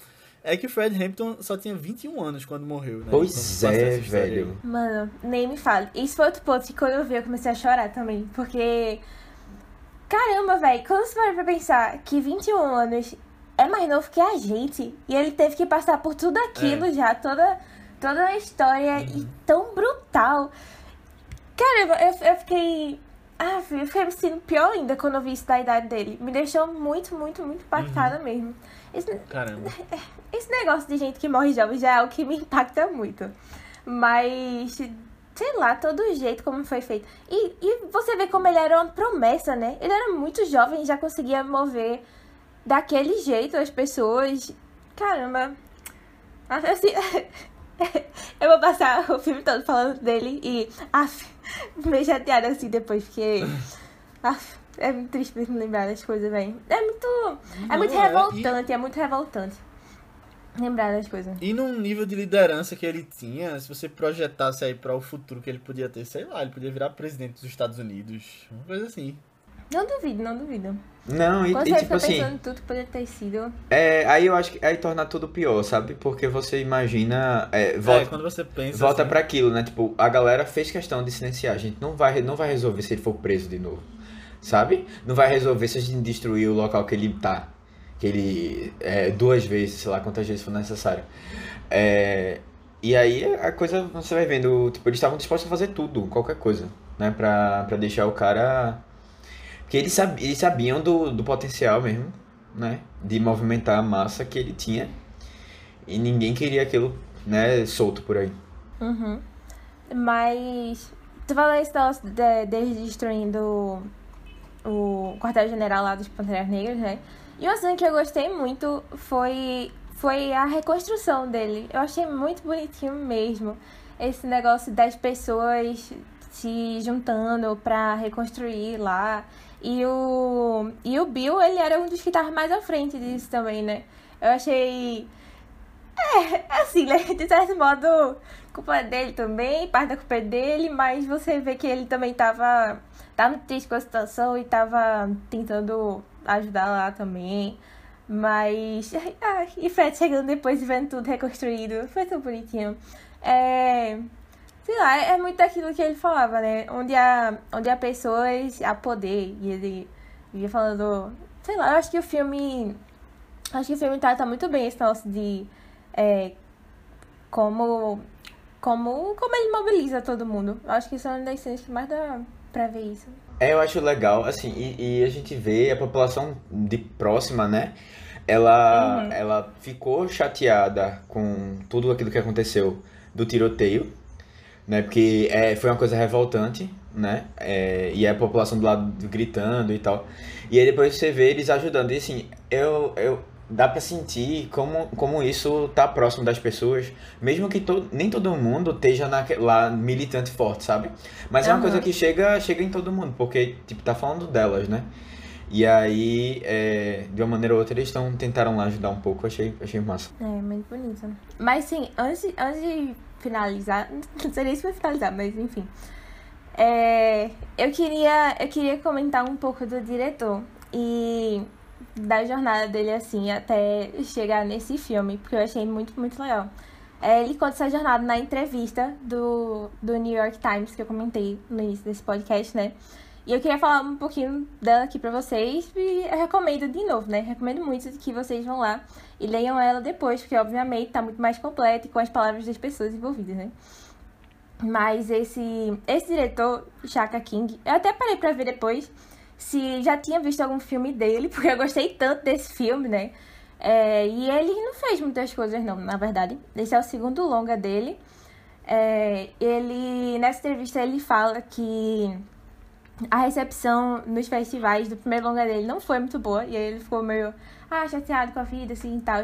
É que o Fred Hampton só tinha 21 anos quando morreu, né? Pois Quando passou é, velho. Mano, nem me fale. Isso foi outro ponto que quando eu vi eu comecei a chorar também. Porque. Caramba, velho, quando você para pra pensar que 21 anos é mais novo que a gente. E ele teve que passar por tudo aquilo já, toda, toda a história e tão brutal. Caramba, eu, eu fiquei. Ah, eu fiquei me sentindo pior ainda quando eu vi isso da idade dele. Me deixou muito, muito, muito impactada mesmo. Esse, Caramba. esse negócio de gente que morre jovem já é algo que me impacta muito. Mas, sei lá, todo o jeito como foi feito. E, e você vê como ele era uma promessa, né? Ele era muito jovem e já conseguia mover daquele jeito as pessoas. caramba. Assim, eu vou passar o filme todo falando dele e. Af, meio chateada assim depois, porque. Af, é muito triste mesmo lembrar das coisas, velho. É muito. É Não, muito é, revoltante, é muito revoltante. Lembrar das coisas. E num nível de liderança que ele tinha, se você projetasse aí para o futuro que ele podia ter, sei lá, ele podia virar presidente dos Estados Unidos, uma coisa assim. Não duvido, não duvido. Não, e, Quando e tipo fica assim, pensando em tudo que poderia ter sido. é, aí eu acho que aí torna tudo pior, sabe? Porque você imagina, é, É, volta, quando você pensa volta assim, pra aquilo, né? Tipo, a galera fez questão de silenciar, a gente não vai, não vai resolver se ele for preso de novo, sabe? Não vai resolver se a gente destruir o local que ele tá, que ele, é, duas vezes, sei lá quantas vezes for necessário. É, e aí a coisa, você vai vendo, tipo, eles estavam dispostos a fazer tudo, qualquer coisa, né? Pra, pra deixar o cara... Porque eles, sab, eles sabiam do, do potencial mesmo, né? De movimentar a massa que ele tinha. E ninguém queria aquilo, né, solto por aí. Uhum. Mas. Tu falou de, deles destruindo o quartel-general lá dos Panteras Negras, né? E uma cena que eu gostei muito foi, foi a reconstrução dele. Eu achei muito bonitinho mesmo. Esse negócio das pessoas se juntando pra reconstruir lá. E o, e o Bill, ele era um dos que tava mais à frente disso também, né? Eu achei. É, assim, né? De certo modo, culpa dele também, parte da culpa é dele, mas você vê que ele também tava, tava triste com a situação e tava tentando ajudar lá também. Mas. Ai, e Fred chegando depois e vendo tudo reconstruído. Foi tão bonitinho. É. Sei lá, é muito daquilo que ele falava, né? Onde há, onde há pessoas, há poder. E ele ia falando. Sei lá, eu acho que o filme. Acho que o filme trata muito bem esse negócio de. É, como. Como, como ele mobiliza todo mundo. Eu acho que isso é uma das cenas que mais dá pra ver isso. É, eu acho legal, assim, e, e a gente vê a população de próxima, né? Ela, Uhum. ela ficou chateada com tudo aquilo que aconteceu do tiroteio, né? Porque é, foi uma coisa revoltante, né? É, e a população do lado gritando e tal. E aí depois você vê eles ajudando. E assim, eu, eu, dá pra sentir como, como isso tá próximo das pessoas, mesmo que to, nem todo mundo esteja naque- lá militante forte, sabe? Mas é uma coisa que chega, chega em todo mundo, porque, tipo, tá falando delas, né? E aí, é, de uma maneira ou outra, eles estão tentaram lá ajudar um pouco, achei, achei massa. É, muito bonito. Mas sim, antes, antes de finalizar, não sei nem se vai finalizar, mas enfim. É, eu, queria, eu queria comentar um pouco do diretor e da jornada dele, assim, até chegar nesse filme, porque eu achei muito, muito legal. É, ele conta essa jornada na entrevista do, do New York Times, que eu comentei no início desse podcast, né? E eu queria falar um pouquinho dela aqui pra vocês e eu recomendo de novo, né? Recomendo muito que vocês vão lá e leiam ela depois, porque obviamente tá muito mais completa e com as palavras das pessoas envolvidas, né? Mas esse, esse diretor, Chaka King, eu até parei pra ver depois se já tinha visto algum filme dele, porque eu gostei tanto desse filme, né? É, e ele não fez muitas coisas, não, na verdade. Esse é o segundo longa dele. É, ele, nessa entrevista, ele fala que a recepção nos festivais do primeiro longa dele não foi muito boa. E aí ele ficou meio ah, chateado com a vida, assim e tal.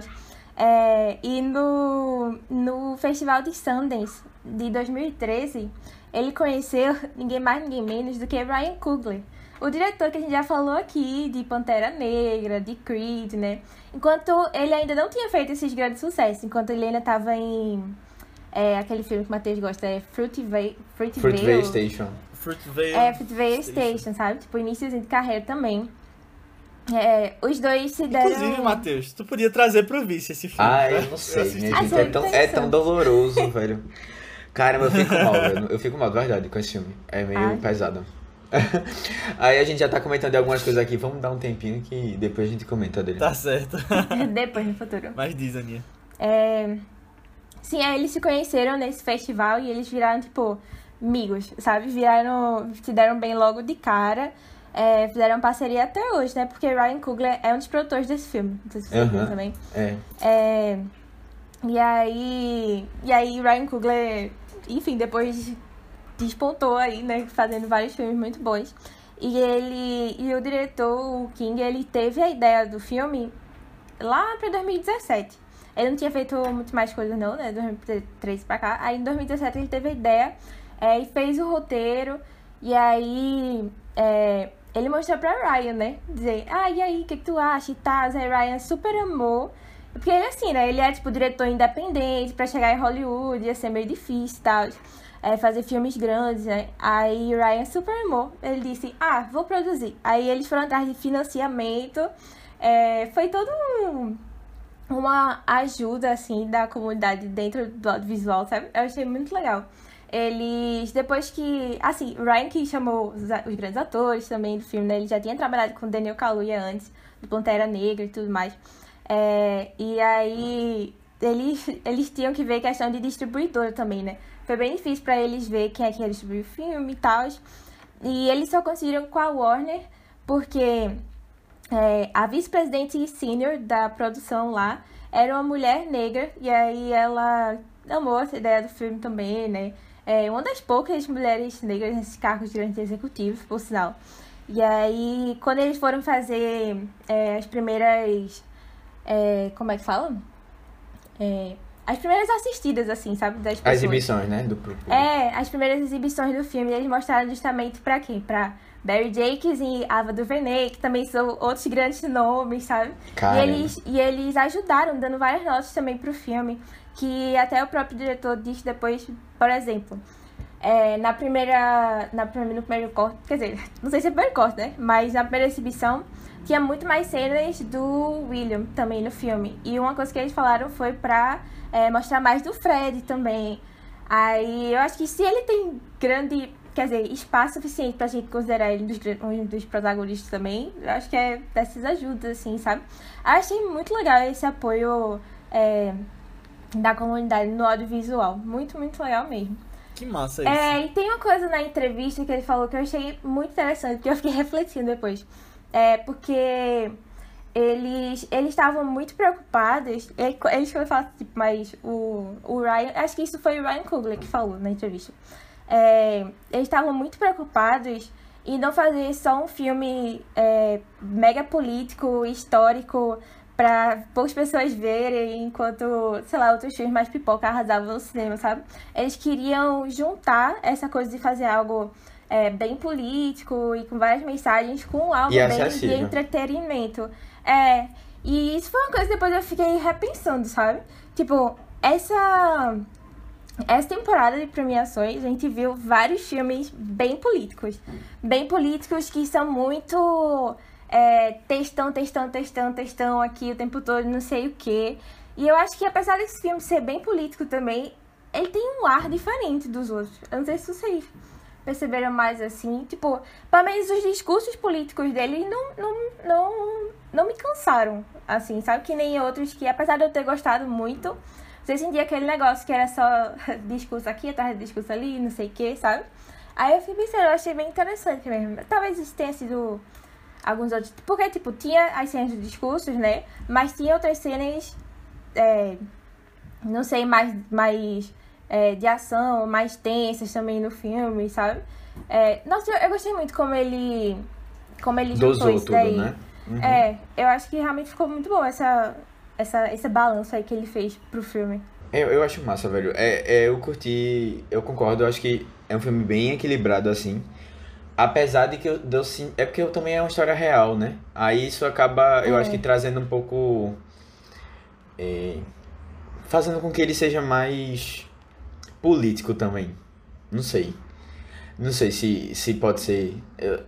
É, e no, no Festival de Sundance de 2013, ele conheceu ninguém mais, ninguém menos do que Ryan Coogler. O diretor que a gente já falou aqui, de Pantera Negra, de Creed, né? Enquanto ele ainda não tinha feito esses grandes sucessos, enquanto ele ainda estava em é, aquele filme que o Matheus gosta, é Fruitvale, Fruitvale, Fruitvale Station. Fruitvale. é, Fruitvale Station, sabe? Tipo, iníciozinho de carreira também. É, os dois se deram... Inclusive, Matheus, tu podia trazer pro vice esse filme. Ah, tá? eu não sei, minha gente, você é tão, é tão doloroso, velho. Caramba, eu fico mal, velho. Eu fico mal, de verdade, com esse filme. É meio Ai. pesado. Aí a gente já tá comentando de algumas coisas aqui, vamos dar um tempinho que depois a gente comenta dele. Tá certo. Depois, no futuro. Mas diz, Aninha. É... Sim, aí eles se conheceram nesse festival e eles viraram, tipo, amigos, sabe? Viraram, se deram bem logo de cara. É, fizeram parceria até hoje, né? Porque Ryan Coogler é um dos produtores desse filme. Não sei se Aham. viram também. É. É, e aí. E aí Ryan Coogler, enfim, depois despontou aí, né? Fazendo vários filmes muito bons. E ele. E o diretor, o King, ele teve a ideia do filme lá pra 2017. Ele não tinha feito muito mais coisas não, né? 2013 pra cá. Aí em 2017 ele teve a ideia é, e fez o roteiro. E aí é, ele mostrou pra Ryan, né? Dizer, ah, e aí, o que, que tu acha e tal? Aí Ryan super amou. Porque ele assim, né? Ele é tipo diretor independente, pra chegar em Hollywood ia ser meio difícil e tal. É, fazer filmes grandes, né? Aí Ryan super amou. Ele disse, ah, vou produzir. Aí eles foram atrás de financiamento. É, foi todo um, uma ajuda, assim, da comunidade dentro do audiovisual, sabe? Eu achei muito legal. Eles, depois que, assim, Ryan que chamou os, os grandes atores também do filme, né? Ele já tinha trabalhado com Daniel Kaluuya antes, do Pantera Negra e tudo mais. É, e aí, eles, eles tinham que ver questão de distribuidora também, né? Foi bem difícil para eles ver quem é que ia distribuir o filme e tal. E eles só conseguiram com a Warner, porque é, a vice-presidente senior da produção lá era uma mulher negra, e aí ela amou essa ideia do filme também, né? É uma das poucas mulheres negras nesses cargos de executivos, por sinal. E aí, quando eles foram fazer é, as primeiras. É, como é que fala? É, as primeiras assistidas, assim, sabe? Das pessoas. As exibições, né? Do público. É, as primeiras exibições do filme, eles mostraram justamente pra quem? Pra Barry Jakes e Ava DuVernay, que também são outros grandes nomes, sabe? E eles, e eles ajudaram, dando várias notas também pro filme, que até o próprio diretor disse depois, por exemplo, é, na primeira, na primeira, no primeiro corte, quer dizer, não sei se é o primeiro corte, né? Mas na primeira exibição tinha muito mais cenas do William também no filme. E uma coisa que eles falaram foi pra é, mostrar mais do Fred também. Aí eu acho que se ele tem grande, quer dizer, espaço suficiente pra gente considerar ele um dos, um dos protagonistas também, eu acho que é dessas ajudas, assim, sabe? Achei muito legal esse apoio é, da comunidade no audiovisual. Muito, muito legal mesmo. Que massa isso. É, e tem uma coisa na entrevista que ele falou que eu achei muito interessante, que eu fiquei refletindo depois. É, porque eles eles estavam muito preocupados. Eles foram falar, tipo, mas o, o Ryan. Acho que isso foi o Ryan Coogler que falou na entrevista. É, eles estavam muito preocupados em não fazer só um filme é, mega político, histórico, para poucas pessoas verem, enquanto, sei lá, outros filmes mais pipoca arrasavam no cinema, sabe? Eles queriam juntar essa coisa de fazer algo é, bem político e com várias mensagens com algo bem de entretenimento. É, e isso foi uma coisa que depois eu fiquei repensando, sabe? Tipo, essa essa temporada de premiações, a gente viu vários filmes bem políticos. Bem políticos que são muito é, textão, textão, textão, textão aqui o tempo todo, não sei o quê. E eu acho que apesar desse filme ser bem político também, ele tem um ar diferente dos outros. Eu não sei se vocês perceberam mais assim. Tipo, pelo menos os discursos políticos dele não, não, não, não me cansaram. Assim, sabe? Que nem outros que, apesar de eu ter gostado muito, você sentia aquele negócio que era só discurso aqui, atrás de discurso ali, não sei o que, sabe? Aí eu fui pensando, eu achei bem interessante mesmo. Talvez isso tenha sido alguns outros. Porque, tipo, tinha as cenas de discursos, né? Mas tinha outras cenas, é, não sei, mais, mais é, de ação, mais tensas também no filme, sabe? É, nossa, eu, gostei muito como ele. Como ele juntou Dosou isso tudo, daí. né? Uhum. É, eu acho que realmente ficou muito bom essa, essa, esse balanço aí que ele fez pro filme. Eu, eu acho massa, velho. É, é, eu curti, eu concordo, eu acho que é um filme bem equilibrado, assim. Apesar de que eu, de eu sim- É porque eu também é uma história real, né? Aí isso acaba, eu É. acho que trazendo um pouco. é, fazendo com que ele seja mais político também. Não sei. Não sei se, se pode ser. eu-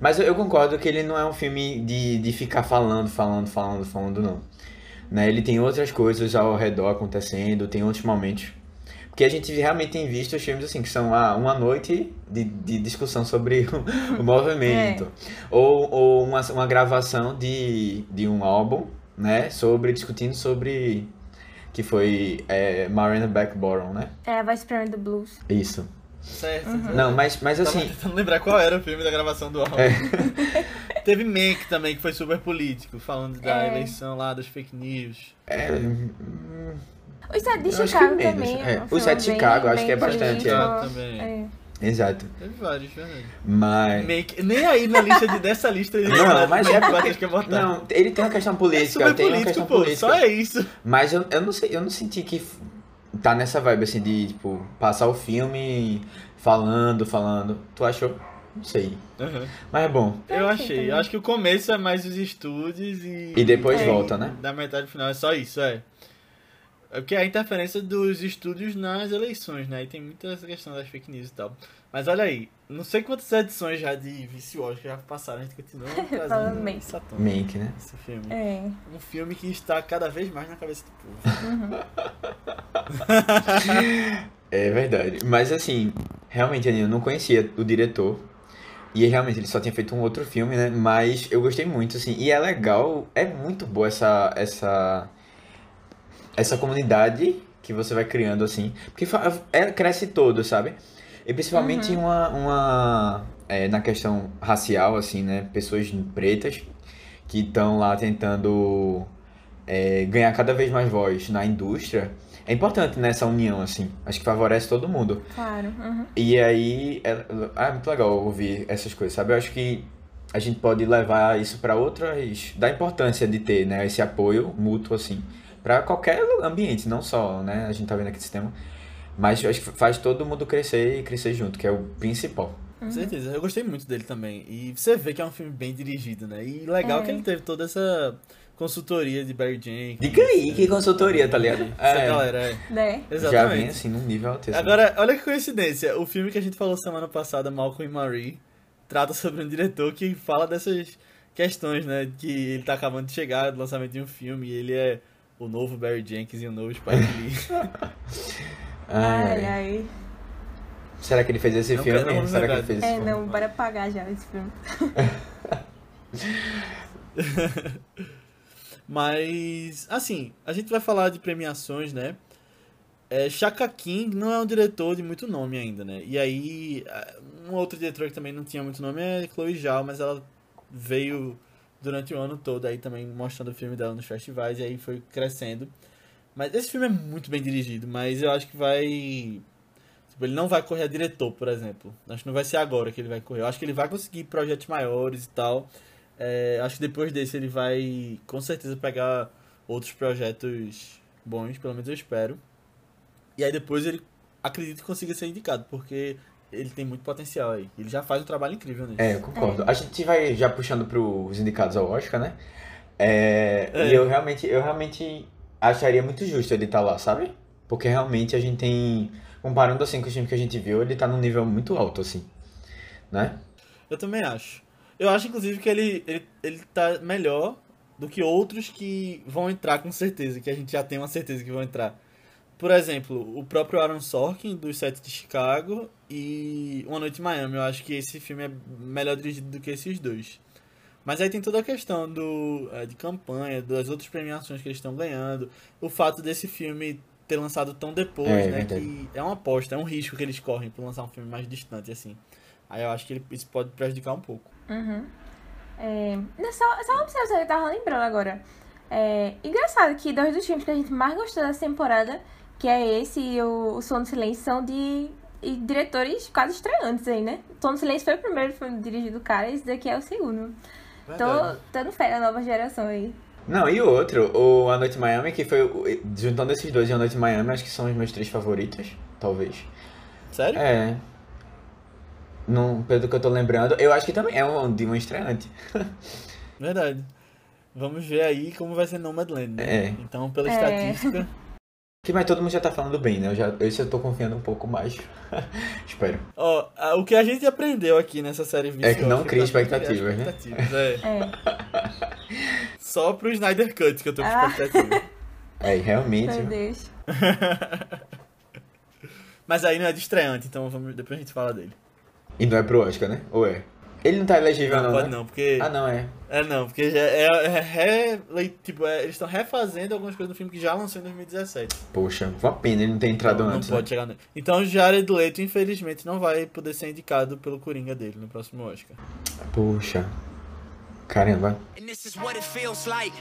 mas eu, concordo que ele não é um filme de, de ficar falando, falando, falando, falando, não. Né? Ele tem outras coisas ao redor acontecendo, tem outros momentos. Porque a gente realmente tem visto os filmes assim, que são ah, uma noite de, de discussão sobre o, o movimento. Ou, ou uma, uma gravação de, de um álbum, né? Sobre, discutindo sobre. Que foi é, Marina Backborough, né? É a voz suprema do blues. Isso. Certo. Não, mas, mas Tava assim. tentando lembrar qual era o filme da gravação do álbum. É. Teve Mank também, que foi super político, falando da É. eleição lá, dos fake news. É, hum, O Estado de acho que Chicago também. é. O filme Estado de bem- Chicago, acho bem que é bastante, político. é. Também. É. Exato. Teve vários, verdade. Mas. Make- nem aí na lista de, dessa lista ele Não, mas é porque... que botar. Não, ele tem uma questão é política, super tem uma político, questão pô. política. Só é isso. Mas eu, eu não sei, eu não senti que tá nessa vibe assim de, tipo, passar o filme falando, falando. Tu achou? Não sei. Mas é bom. Eu achei. Eu acho que o começo é mais os estúdios e. E depois É. volta, né? Da metade final é só isso, é. É porque é a interferência dos estúdios nas eleições, né? E tem muita essa questão das fake news e tal. Mas olha aí, não sei quantas edições já de Vício Oscar já passaram, a gente continua Falando trazendo bem. essa tona, Make, né? esse filme. É. Um filme que está cada vez mais na cabeça do povo. É verdade. Mas assim, realmente, Aninha, eu não conhecia o diretor. E realmente ele só tinha feito um outro filme, né? Mas eu gostei muito, assim. E é legal, é muito boa essa. essa. Essa comunidade que você vai criando, assim. Porque ela cresce todo, sabe? E principalmente uma. uma é, na questão racial, assim, né? Pessoas pretas que estão lá tentando é, ganhar cada vez mais voz na indústria. É importante nessa união, assim. Acho que favorece todo mundo. Claro. uhum. E aí, é, é muito legal ouvir essas coisas, sabe? Eu acho que a gente pode levar isso para outras. da importância de ter, né? Esse apoio mútuo, assim, para qualquer ambiente, não só, né? A gente tá vendo aqui esse tema. Mas eu acho que faz todo mundo crescer e crescer junto, que é o principal. Com certeza, eu gostei muito dele também. E você vê que é um filme bem dirigido, né? E legal É. que ele teve toda essa consultoria de Barry Jenkins. Diga aí, que consultoria, tá ligado? Essa É, galera, é. Né? já Exatamente. vem assim num nível altíssimo. Agora, olha que coincidência. O filme que a gente falou semana passada, Malcolm e Marie, trata sobre um diretor que fala dessas questões, né? Que ele tá acabando de chegar do lançamento de um filme e ele é o novo Barry Jenkins e o novo Spike Lee. Ai, Ai. Será que ele fez esse Não filme? não, Será que ele fez esse É, filme? não, bora pagar já esse filme. Mas, assim, a gente vai falar de premiações, né? É, Shaka King não é um diretor de muito nome ainda, né? E aí, um outro diretor que também não tinha muito nome é Chloe Zhao, mas ela veio durante o ano todo aí também mostrando o filme dela nos festivais e aí foi crescendo. Mas esse filme é muito bem dirigido, mas eu acho que vai. Tipo, ele não vai correr a diretor, por exemplo. Acho que não vai ser agora que ele vai correr. Eu acho que ele vai conseguir projetos maiores e tal. É, acho que depois desse ele vai com certeza pegar outros projetos bons, pelo menos eu espero. E aí depois ele acredito que consiga ser indicado, porque ele tem muito potencial aí. Ele já faz um trabalho incrível nisso. É, eu concordo. A gente vai já puxando pros indicados ao Oscar, né? É, É. E eu realmente, eu realmente acharia muito justo ele estar lá, sabe? Porque realmente a gente tem. Comparando assim com os filmes que a gente viu, ele tá num nível muito alto, assim. Né? Eu também acho. Eu acho, inclusive, que ele, ele, ele tá melhor do que outros que vão entrar com certeza, que a gente já tem uma certeza que vão entrar. Por exemplo, o próprio Aaron Sorkin, dos Sete de Chicago, e Uma Noite em Miami. Eu acho que esse filme é melhor dirigido do que esses dois. Mas aí tem toda a questão do, eh, de campanha, das outras premiações que eles estão ganhando, o fato desse filme ter lançado tão depois, É, né? verdade. Que é uma aposta, é um risco que eles correm por lançar um filme mais distante, assim. Aí eu acho que ele- isso pode prejudicar um pouco. Uhum. É, só, só uma observação que eu tava lembrando agora. É, engraçado que dois dos filmes que a gente mais gostou dessa temporada, que é esse e o, o Som do Silêncio, são de e diretores quase estreantes aí, né? O Som do Silêncio foi o primeiro filme dirigido do cara, esse daqui é o segundo. Tô, tô no fé da nova geração aí. Não, e o outro, o A Noite em Miami, que foi. o- Juntando esses dois e A Noite em Miami, acho que são os meus três favoritos, talvez. Sério? É. Não, pelo que eu tô lembrando, eu acho que também é um de um estreante. Verdade. Vamos ver aí como vai ser Nomadland, né? É. Então, pela É. estatística, Que mas todo mundo já tá falando bem, né? Eu já, esse eu tô confiando um pouco mais. Espero. ó, a- o que a gente aprendeu aqui nessa série É que não viciosa criar expectativas, né? expectativas, é. É, Só pro Snyder Cut que eu tô com Ah. expectativa. É, realmente. meu Deus. Mas aí não é de estreante, então vamos, depois a gente fala dele. E não é pro Oscar, né? Ou é? Ele não tá elegível, Não, não, pode né? não, porque. Ah, não, é. É não, porque já é, é, re- le- tipo, é- eles estão refazendo algumas coisas do filme que já lançou em 2017. Poxa, uma pena ele não ter entrado não antes. pode né? chegar nele. Então o Jared Leto, infelizmente, não vai poder ser indicado pelo Coringa dele no próximo Oscar. Poxa. Caramba. And this is what it feels like.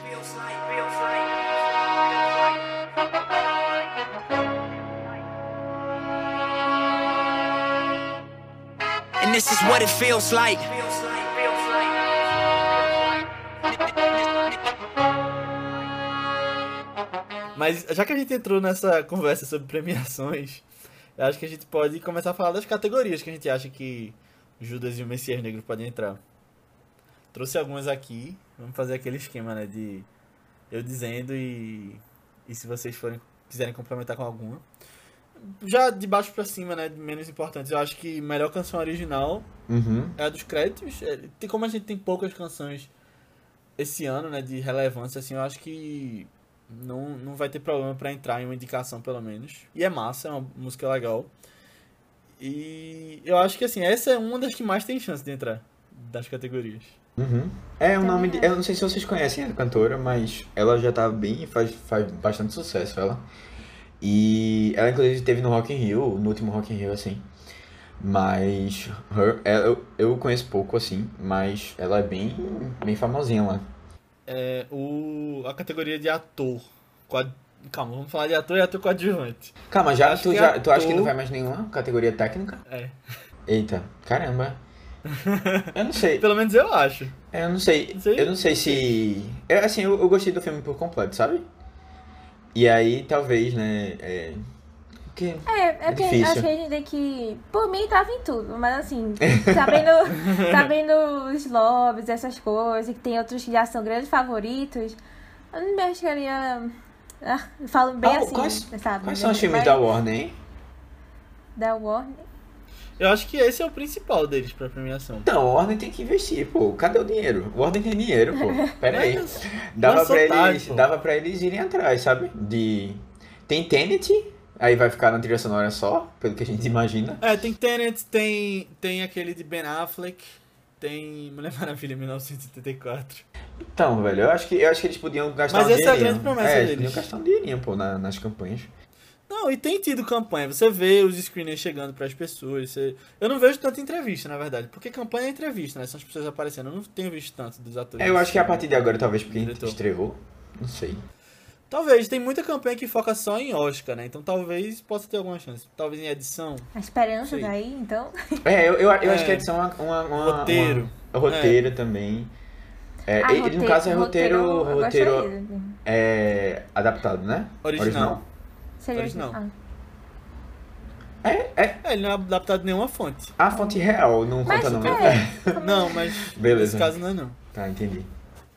This is what it feels like. Mas já que a gente entrou nessa conversa sobre premiações, eu acho que a gente pode começar a falar das categorias que a gente acha que Judas e o Messias Negro podem entrar. Trouxe algumas aqui, vamos fazer aquele esquema, né, de eu dizendo e, e se vocês forem quiserem complementar com alguma. Já de baixo pra cima, né, menos importantes, eu acho que melhor canção original Uhum. é a dos créditos. É, tem, como a gente tem poucas canções esse ano, né, de relevância, assim, eu acho que não, não vai ter problema pra entrar em uma indicação, pelo menos. E é massa, é uma música legal. E eu acho que, assim, essa é uma das que mais tem chance de entrar das categorias. Uhum. É o nome de. Eu não sei se vocês conhecem a cantora, mas ela já tá bem. faz, faz bastante sucesso ela. E ela inclusive teve no Rock in Rio, no último Rock in Rio, assim. Mas Her, ela- eu, eu conheço pouco, assim, mas ela é bem, bem famosinha lá. É, o, a categoria de ator. Quad, calma, vamos falar de ator e ator coadjuvante. Calma, já, tu, já, tu acha que ator- não vai mais nenhuma categoria técnica? É. Eita, caramba. Eu não sei. Pelo menos eu acho. Eu não sei. Não sei. Eu não sei se. É, assim, eu, eu gostei do filme por completo, sabe? E aí, talvez, né? É. Que... É, é, É porque difícil. acho que a gente tem que. Por mim, tava em tudo, mas assim, sabendo, sabendo os lobbies, essas coisas, que tem outros que já são grandes favoritos, eu não me arriscaria. Ah, eu falo bem Ah, assim, quais, sabe? quais são os Mas- filmes da Warner, hein? Da Warner. Eu acho que esse é o principal deles pra premiação. Então, a Warner tem que investir, pô. Cadê o dinheiro? O Warner tem dinheiro, pô. Pera aí. Mas- Dava mas pra, eles, pô. dava pra eles irem atrás, sabe? De. Tem Tenet, aí vai ficar na trilha sonora só, pelo que a gente imagina. É, tem Tenet, tem, tem aquele de Ben Affleck, tem Mulher Maravilha 1984. Então, velho, eu acho que, eu acho que eles podiam gastar Mas um essa é a dinheirinho. grande promessa é, eles deles. podiam gastar um dinheirinho, pô, na- nas campanhas. Não, e tem tido campanha. Você vê os screeners chegando pras pessoas. Você... Eu não vejo tanta entrevista, na verdade. Porque campanha é entrevista, né? São as pessoas aparecendo. Eu não tenho visto tanto dos atores. É, eu acho que a partir de agora, talvez, porque Diretor. estreou. Não sei. Talvez. Tem muita campanha que foca só em Oscar, né? Então talvez possa ter alguma chance. Talvez em edição. A esperança daí, então. É, eu, eu, eu É. acho que a edição é uma. uma, uma Roteiro. uma- roteiro também. É, Ah, e- e no caso é roteiro. Roteiro, gostaria de- é, adaptado, né? Original. Seria Original. Ah. É, é. É, ele não é adaptado de nenhuma fonte. A fonte real, não Mas conta não. é. Não, mas Beleza. nesse caso não é não. Tá, entendi.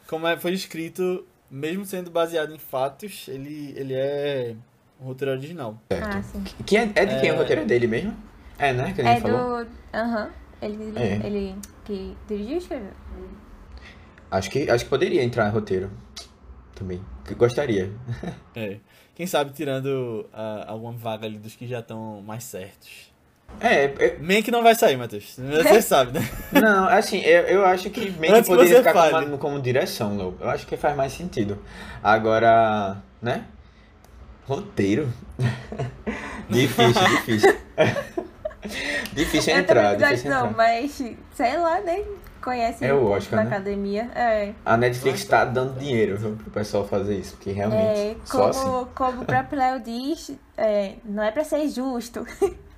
Como é, foi escrito, mesmo sendo baseado em fatos, ele, ele é um roteiro original. Ah, sim. Que é, é de quem É. o roteiro é dele mesmo? É, né? Que a É falou. do. Aham. Ele, É. ele que dirigiu e escreveu. Acho que, acho que poderia entrar em roteiro. Também. Que Gostaria. É. Quem sabe tirando ah, alguma vaga ali dos que já estão mais certos. É, eu- Mank não vai sair, Matheus. Você sabe, né? não, assim, eu, eu acho que que que poderia ficar como, como direção, Léo. Eu acho que faz mais sentido. Agora, né? Roteiro. difícil, difícil. difícil entrar, não difícil não, entrar. mas sei lá, nem conhece É um o pouco Oscar, da né? academia. É. A Netflix tá dando dinheiro viu, pro pessoal fazer isso, porque realmente, É, só como, assim. como o próprio Léo diz, é, não é pra ser justo.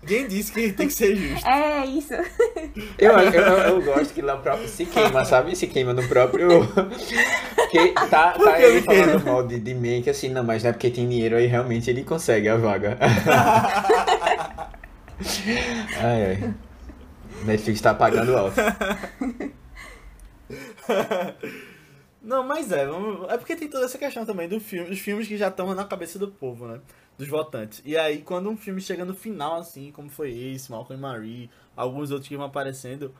Ninguém disse que tem que ser justo. É isso. Eu, eu, eu, eu gosto que lá o próprio se queima, sabe? Se queima no próprio. que tá, tá que ele falando mal de, de mim, que assim, não, mas não é porque tem dinheiro aí realmente ele consegue a vaga. ai, ai. Netflix tá pagando alto. Não, mas é, vamos- é porque tem toda essa questão também do filme, dos filmes que já estão na cabeça do povo, né? Dos votantes. E aí, quando um filme chega no final, assim, como foi esse, Malcolm e Marie, alguns outros que vão aparecendo,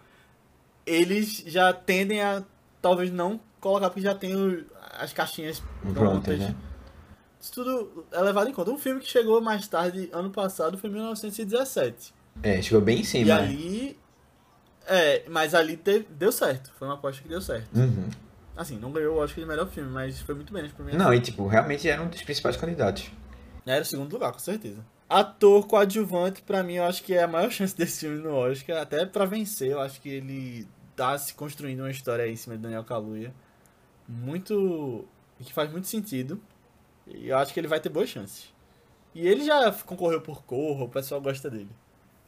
eles já tendem a talvez não colocar, porque já tem as caixinhas Prontas, né? Isso tudo é levado em conta. Um filme que chegou mais tarde, ano passado, foi em 1917. É, chegou bem em E cima. né? ali. É, mas ali teve- deu certo. Foi uma aposta que deu certo. Uhum. Assim, não ganhou o Oscar de melhor filme, mas foi muito bem nas premiações. Não, e tipo, realmente era um dos principais candidatos. Era o segundo lugar, com certeza. Ator coadjuvante, pra mim, eu acho que é a maior chance desse filme no Oscar. Até pra vencer, eu acho que ele tá se construindo uma história aí em cima de Daniel Kaluuya. Muito. que faz muito sentido. E eu acho que ele vai ter boas chances. E ele já concorreu por Corra, o pessoal gosta dele.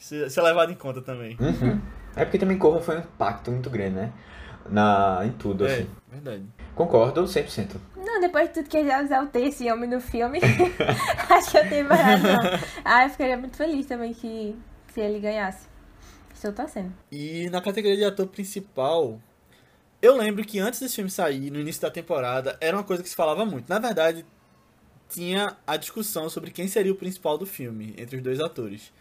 Ser, ser levado em conta também. Uhum. É porque também Corra foi um impacto muito grande, né? Na, em tudo, É, assim. verdade. Concordo 100%. Não, depois de tudo que eu já exaltei esse homem no filme, acho que eu tenho mais razão. Ah, eu ficaria muito feliz também que se ele ganhasse. Estou torcendo. E na categoria de ator principal, eu lembro que antes desse filme sair, no início da temporada, era uma coisa que se falava muito. Na verdade, tinha a discussão sobre quem seria o principal do filme, entre os dois atores.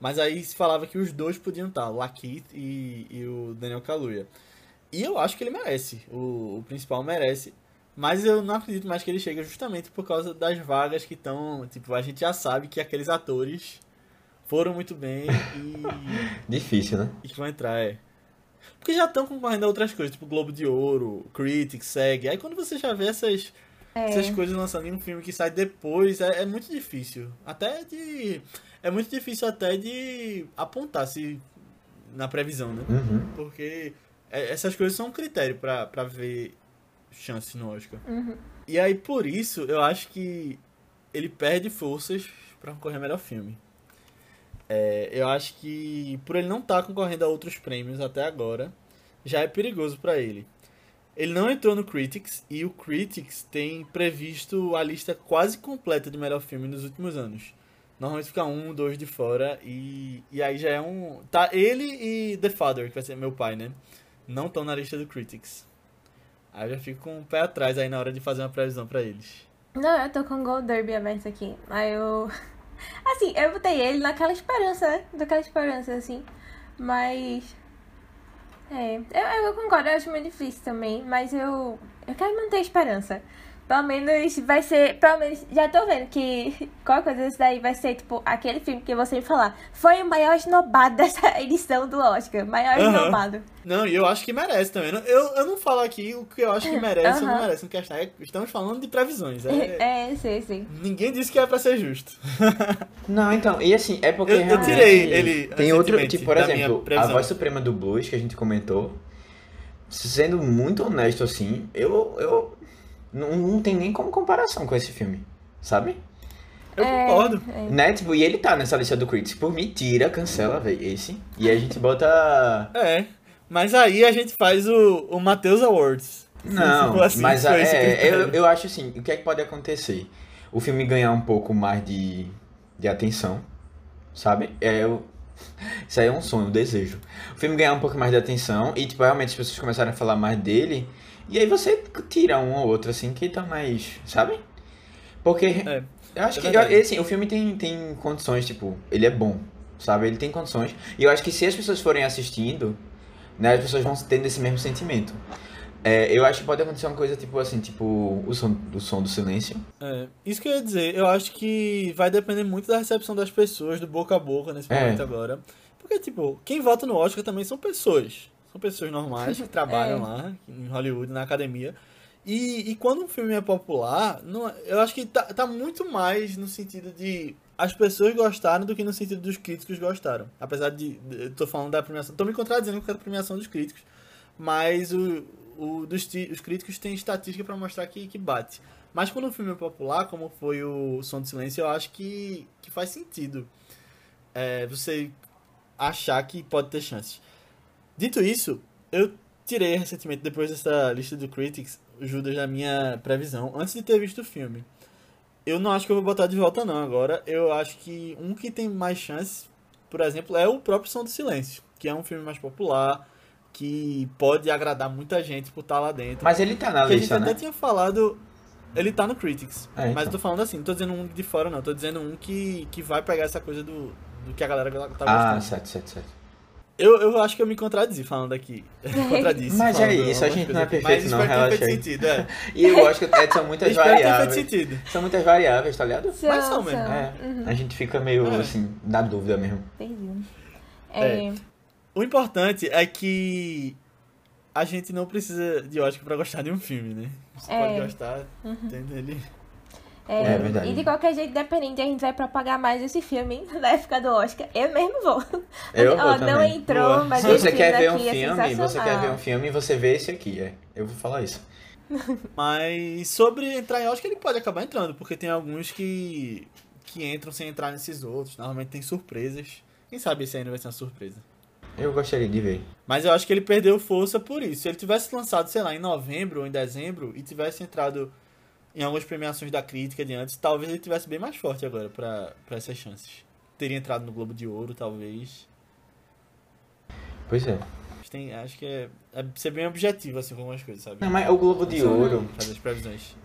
Mas aí se falava que os dois podiam estar, o Lakeith e, e o Daniel Kaluuya. E eu acho que ele merece, o, o principal merece. Mas eu não acredito mais que ele chegue justamente por causa das vagas que estão. Tipo, a gente já sabe que aqueles atores foram muito bem e. Difícil, né? e que vão entrar, é. Porque já estão concorrendo a outras coisas, tipo Globo de Ouro, Critics, SEG. Aí quando você já vê essas, essas coisas lançando em um filme que sai depois, é, é muito difícil. Até de. É muito difícil até de apontar se na previsão, né? Uhum. Porque é- essas coisas são um critério pra, pra ver chances no Oscar. Uhum. E aí, por isso, eu acho que ele perde forças pra concorrer a melhor filme. É, eu acho que por ele não estar concorrendo a outros prêmios até agora, já é perigoso pra ele. Ele não entrou no Critics e o Critics tem previsto a lista quase completa de melhor filme nos últimos anos. Normalmente fica um, dois de fora e, e aí já é um. Tá ele e The Father, que vai ser meu pai, né? Não estão na lista do Critics. Aí eu já fico com o pé atrás aí na hora de fazer uma previsão pra eles. Não, eu tô com o Gold Derby aberto aqui. Aí eu. Assim, eu botei ele naquela esperança, né? Daquela esperança, assim. Mas. É, eu, eu concordo, eu acho muito difícil também. Mas eu. Eu quero manter a esperança. Pelo menos vai ser. Pelo menos. Já tô vendo que qualquer coisa desse daí vai ser, tipo, aquele filme que você me falar. Foi o maior esnobado dessa edição do Oscar. Maior Aham. esnobado. Não, e eu acho que merece também. Eu, eu não falo aqui o que eu acho que merece ou não merece. É- Estamos falando de previsões. É, É, sei, sei. Ninguém disse que é pra ser justo. Não, então, e assim, é porque Eu- eu tirei ele Tem outro, tipo, por exemplo, a voz suprema do blues que a gente comentou. Sendo muito honesto assim, eu eu não, não tem nem como comparação com esse filme, sabe? Eu É, concordo. é. Né? Tipo, e ele tá nessa lista do Critics. Por mim, tira, cancela, velho, esse. E a gente bota É. Mas aí a gente faz o, o Matheus Awards. Não, assim, mas esse é, critério. eu, eu acho assim, o que é que pode acontecer? O filme ganhar um pouco mais de, de atenção, sabe? É, eu, isso aí é um sonho, um desejo. O filme ganhar um pouco mais de atenção e, tipo, realmente as pessoas começarem a falar mais dele, e aí você tira um ou outro, assim, que tá mais, sabe? Porque É, eu acho é que, eu- assim, o filme tem, tem condições, tipo, ele é bom, sabe? Ele tem condições. E eu acho que se as pessoas forem assistindo, né, as pessoas vão tendo esse mesmo sentimento. É, eu acho que pode acontecer uma coisa, tipo assim, tipo, o som, o som do silêncio. É, isso que eu ia dizer, eu acho que vai depender muito da recepção das pessoas, do boca a boca nesse É. momento agora. Porque, tipo, quem vota no Oscar também são pessoas. São pessoas normais que trabalham É. lá, em Hollywood, na academia. E, e quando um filme é popular, não, é- eu acho que tá, tá muito mais no sentido de as pessoas gostaram do que no sentido dos críticos gostaram. Apesar de. Eu tô falando da premiação. Tô me contradizendo com a premiação dos críticos. Mas o, o dos, os críticos têm estatística pra mostrar que, que bate. Mas quando o filme é popular, como foi o Som do Silêncio, eu acho que, que faz sentido é, você achar que pode ter chances. Dito isso, eu tirei recentemente, depois dessa lista do Critics, Judas da minha previsão, antes de ter visto o filme. Eu não acho que eu vou botar de volta não agora. Eu acho que um que tem mais chances, por exemplo, é o próprio Som do Silêncio, que é um filme mais popular, que pode agradar muita gente por estar lá dentro. Mas ele tá na Que a gente lista, até né? tinha falado. Ele tá no Critics. É, então. Mas eu tô falando assim, não tô dizendo um de fora, não. Tô dizendo um que, que vai pegar essa coisa do, do que a galera tá gostando. Ah, certo, certo, certo. Eu, eu acho que eu me contradizi falando aqui. Contradisse. Mas é isso, a gente não é perfeito Mas não, relaxa feito sentido, é. E eu acho que é, são muitas feito variáveis. sentido. São muitas variáveis, tá ligado? Mas são mesmo. É, Uhum. a gente fica meio, É. assim, na dúvida mesmo. Perdi. É. É. O importante é que a gente não precisa de Oscar pra gostar de um filme, né? Você É. pode gostar, tendo ele. É, É verdade. E de qualquer jeito, independente, a gente vai propagar mais esse filme na época do Oscar. Eu mesmo vou. Eu Ó, vou não entrou, Boa. mas Se esse você quer ver um daqui é filme, você quer ver um filme, você vê esse aqui, é. Eu vou falar isso. Mas sobre entrar em Oscar, ele pode acabar entrando, porque tem alguns que, que entram sem entrar nesses outros. Normalmente tem surpresas. Quem sabe esse ainda vai ser uma surpresa. Eu gostaria de ver. Mas eu acho que ele perdeu força por isso. Se ele tivesse lançado, sei lá, em novembro ou em dezembro e tivesse entrado em algumas premiações da crítica de antes, talvez ele tivesse bem mais forte agora pra, pra essas chances. Teria entrado no Globo de Ouro, talvez. Pois é. Acho, tem, acho que é, é ser bem objetivo, assim, com algumas coisas, sabe? Não, mas o Globo de Ouro. Fazer as previsões.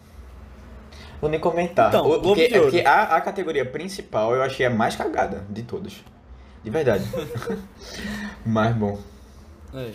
Vou nem comentar. Então, O- Globo porque, de Ouro. é porque a, a categoria principal eu achei a mais cagada de todas. De verdade. mas bom, É.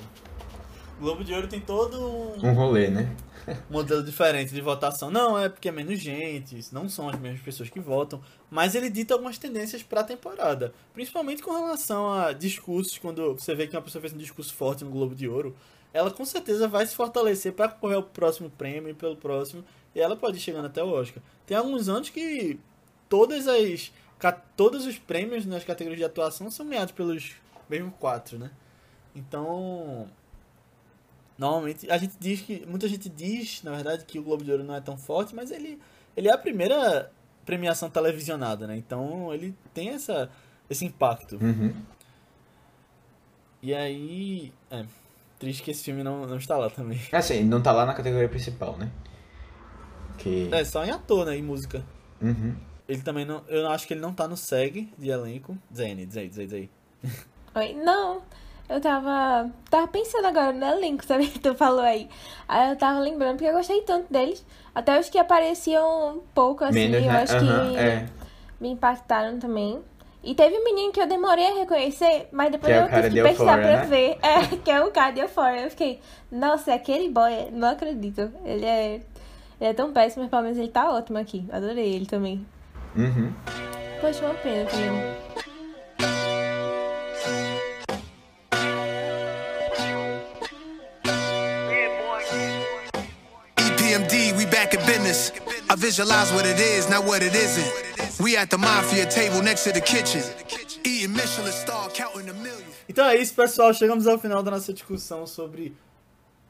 Globo de Ouro tem todo um um rolê, né? modelo diferente de votação. Não, é porque é menos gente, não são as mesmas pessoas que votam, mas ele dita algumas tendências para a temporada, principalmente com relação a discursos, quando você vê que uma pessoa fez um discurso forte no Globo de Ouro, ela com certeza vai se fortalecer para concorrer ao próximo prêmio e pelo próximo, e ela pode ir chegando até o Oscar. Tem alguns anos que todas as todos os prêmios nas categorias de atuação são ganhados pelos mesmos quatro, né? Então, Normalmente, a gente diz que. Muita gente diz, na verdade, que o Globo de Ouro não é tão forte, mas ele, ele é a primeira premiação televisionada, né? Então ele tem essa, esse impacto. Uhum. E aí. É. Triste que esse filme não, não está lá também. Assim, não tá lá na categoria principal, né? Que. É, só em ator, né? E música. Uhum. Ele também não. Eu acho que ele não tá no SEG de elenco. Zene, diz aí, diz aí, diz aí. Oi? Não, eu tava. Tava pensando agora no elenco, sabe? Que tu falou aí. Aí eu tava lembrando, porque eu gostei tanto deles. Até os que apareciam um pouco assim, Menos, eu né? acho que é. me impactaram também. E teve um menino que eu demorei a reconhecer, mas depois Que é eu tive que pesquisar Euphoria, pra né? ver. É, que é o cara de Euphoria. Eu fiquei, nossa, é aquele boy, não acredito. Ele é. Ele é tão péssimo, mas pelo menos ele tá ótimo aqui. Adorei ele também. Uhum. Poxa, uma pena também. Visualize what it is, not what it isn't. We at the mafia table next to the kitchen. Eating Michelin star, counting the millions. Então é isso, pessoal. Chegamos ao final da nossa discussão sobre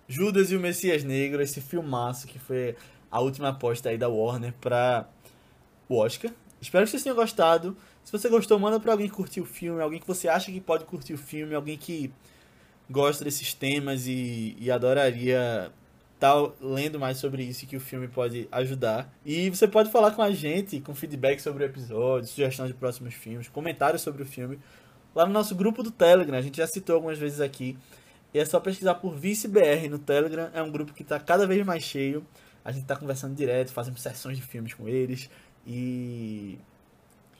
Judas e o Messias Negro, esse filmaço que foi a última aposta aí da Warner para o Oscar. Espero que vocês tenham gostado. Se você gostou, manda para alguém que curtiu o filme, alguém que você acha que pode curtir o filme, alguém que gosta desses temas e, e adoraria estar lendo mais sobre isso que o filme pode ajudar. E você pode falar com a gente, com feedback sobre o episódio, sugestão de próximos filmes, comentários sobre o filme, lá no nosso grupo do Telegram. A gente já citou algumas vezes aqui. E é só pesquisar por ViceBR no Telegram. É um grupo que está cada vez mais cheio. A gente está conversando direto, fazendo sessões de filmes com eles. E.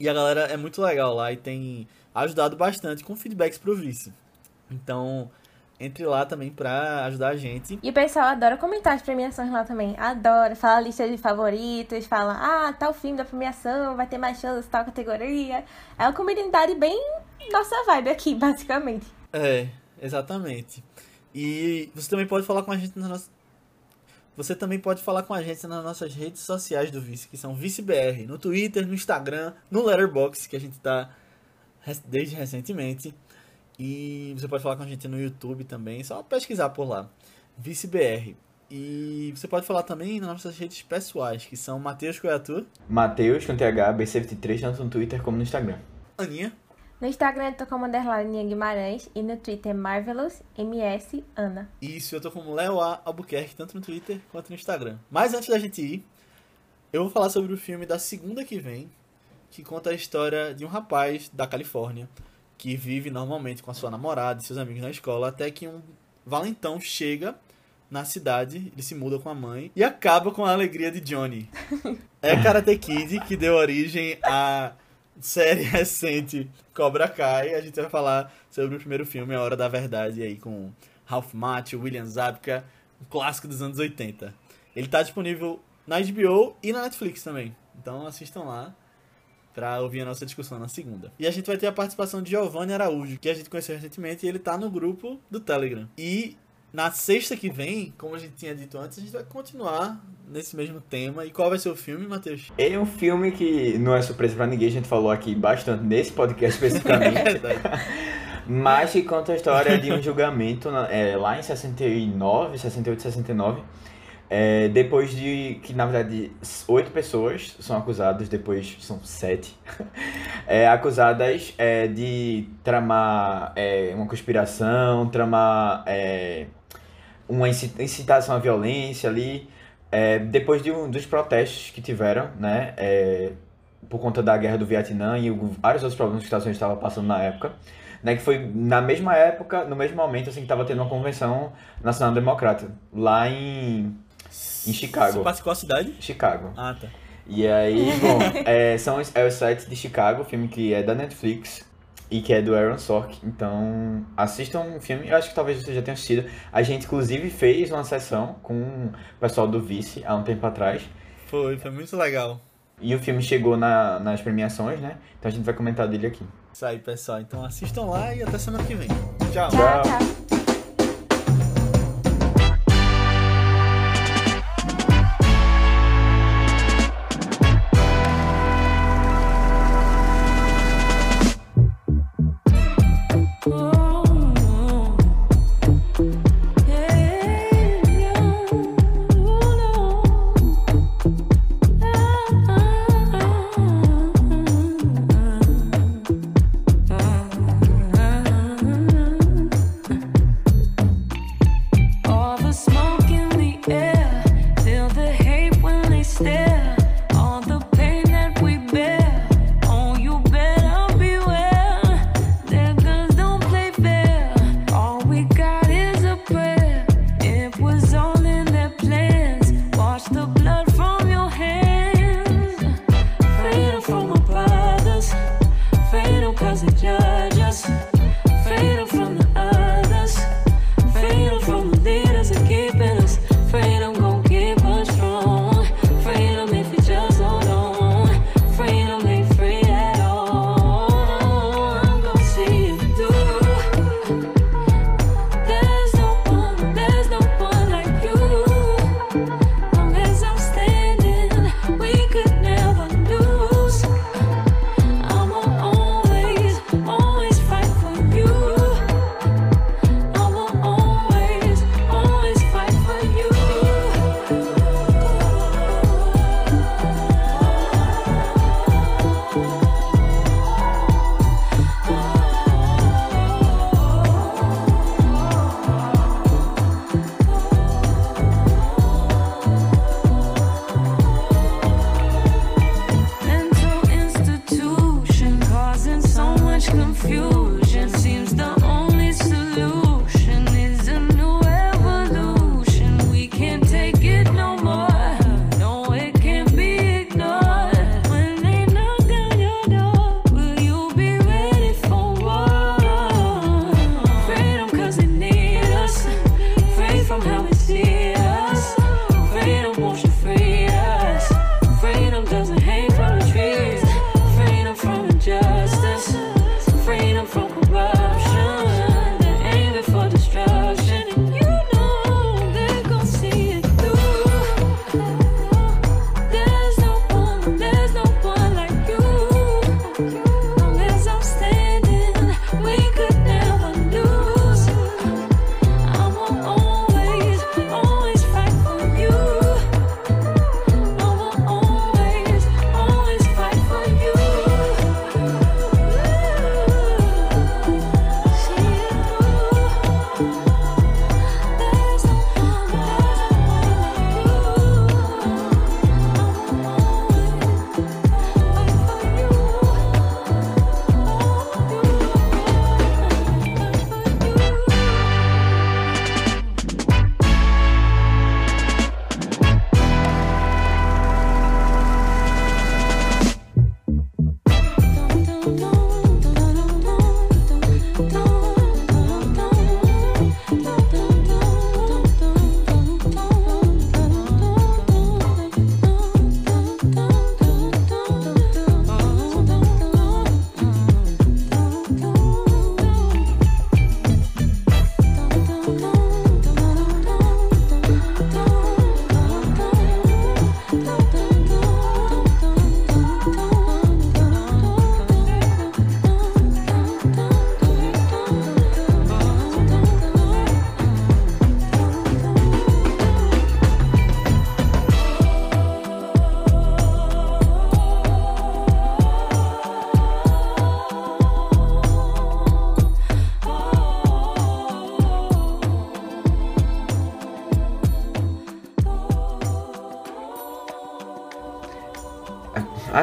E a galera é muito legal lá e tem ajudado bastante com feedbacks pro Vice. Então, entre lá também pra ajudar a gente. E o pessoal adora comentar as premiações lá também. Adora. Fala lista de favoritos, fala, ah, tal filme da premiação, vai ter mais chance, tal categoria. É uma comunidade bem nossa vibe aqui, basicamente. É, exatamente. E você também pode falar com a gente nas nossas. Você também pode falar com a gente nas nossas redes sociais do Vice, que são ViceBR, no Twitter, no Instagram, no Letterboxd, que a gente tá desde recentemente. E você pode falar com a gente no YouTube também, só pesquisar por lá. ViceBR. E você pode falar também nas nossas redes pessoais, que são Matheus Coiatu, Matheus com TH, B73, tanto no Twitter como no Instagram. Aninha, No Instagram eu tô como underline Guimarães e no Twitter Marvelous MS Ana. Isso, eu tô como Léo A. Albuquerque, tanto no Twitter quanto no Instagram. Mas antes da gente ir, eu vou falar sobre o filme da segunda que vem, que conta a história de um rapaz da Califórnia que vive normalmente com a sua namorada e seus amigos na escola, até que um valentão chega na cidade, ele se muda com a mãe e acaba com a alegria de Johnny. É Karate Kid que deu origem à série recente Cobra Kai. A gente vai falar sobre o primeiro filme, A Hora da Verdade, aí com Ralph Macchio, William Zabka, um clássico dos anos 80. Ele tá disponível na HBO e na Netflix também. Então assistam lá pra ouvir a nossa discussão na segunda. E a gente vai ter a participação de Giovanni Araújo, que a gente conheceu recentemente, e ele tá no grupo do Telegram. E na sexta que vem, como a gente tinha dito antes, a gente vai continuar nesse mesmo tema. E qual vai ser o filme, Matheus? É um filme que não é surpresa pra ninguém, a gente falou aqui bastante nesse podcast especificamente. verdade. Mas que conta a história de um julgamento é, lá em 69, 68, 69, É, depois de que, na verdade, oito pessoas são acusadas, depois são sete, é, acusadas é, de tramar é, uma conspiração, tramar é, uma inci- incitação à violência ali, é, depois de um, dos protestos que tiveram, né, por conta da guerra do Vietnã e vários outros problemas que os Estados Unidos estavam passando na época, né, que foi na mesma época, no mesmo momento, assim, que estava tendo uma convenção nacional democrata, lá em, em Chicago. Você passa qual cidade? Chicago. Ah, tá. E aí, bom, é, são os, é os sites de Chicago, filme que é da Netflix e que é do Aaron Sorkin. Então, assistam o filme. Eu acho que talvez você já tenha assistido. A gente, inclusive, fez uma sessão com o pessoal do Vice há um tempo atrás. Foi, foi muito legal. E o filme chegou na- nas premiações, né? Então a gente vai comentar dele aqui. Isso aí, pessoal. Então assistam lá e até semana que vem. Tchau. Tchau, tchau.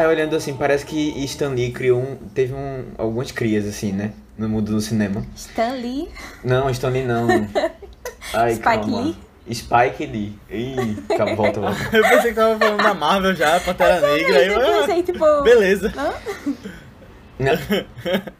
Olhando assim, parece que Stan Lee criou um. Teve um, algumas crias, assim, né? No mundo do cinema. Stan Lee, Não, Stan Lee não. Ai, Spike calma. Lee? Spike Lee. Ih, calma, volta, volta. Eu pensei que tava falando da Marvel já, Pantera Negra. Aí eu, eu ah, pensei, tipo... beleza. Hã? Não.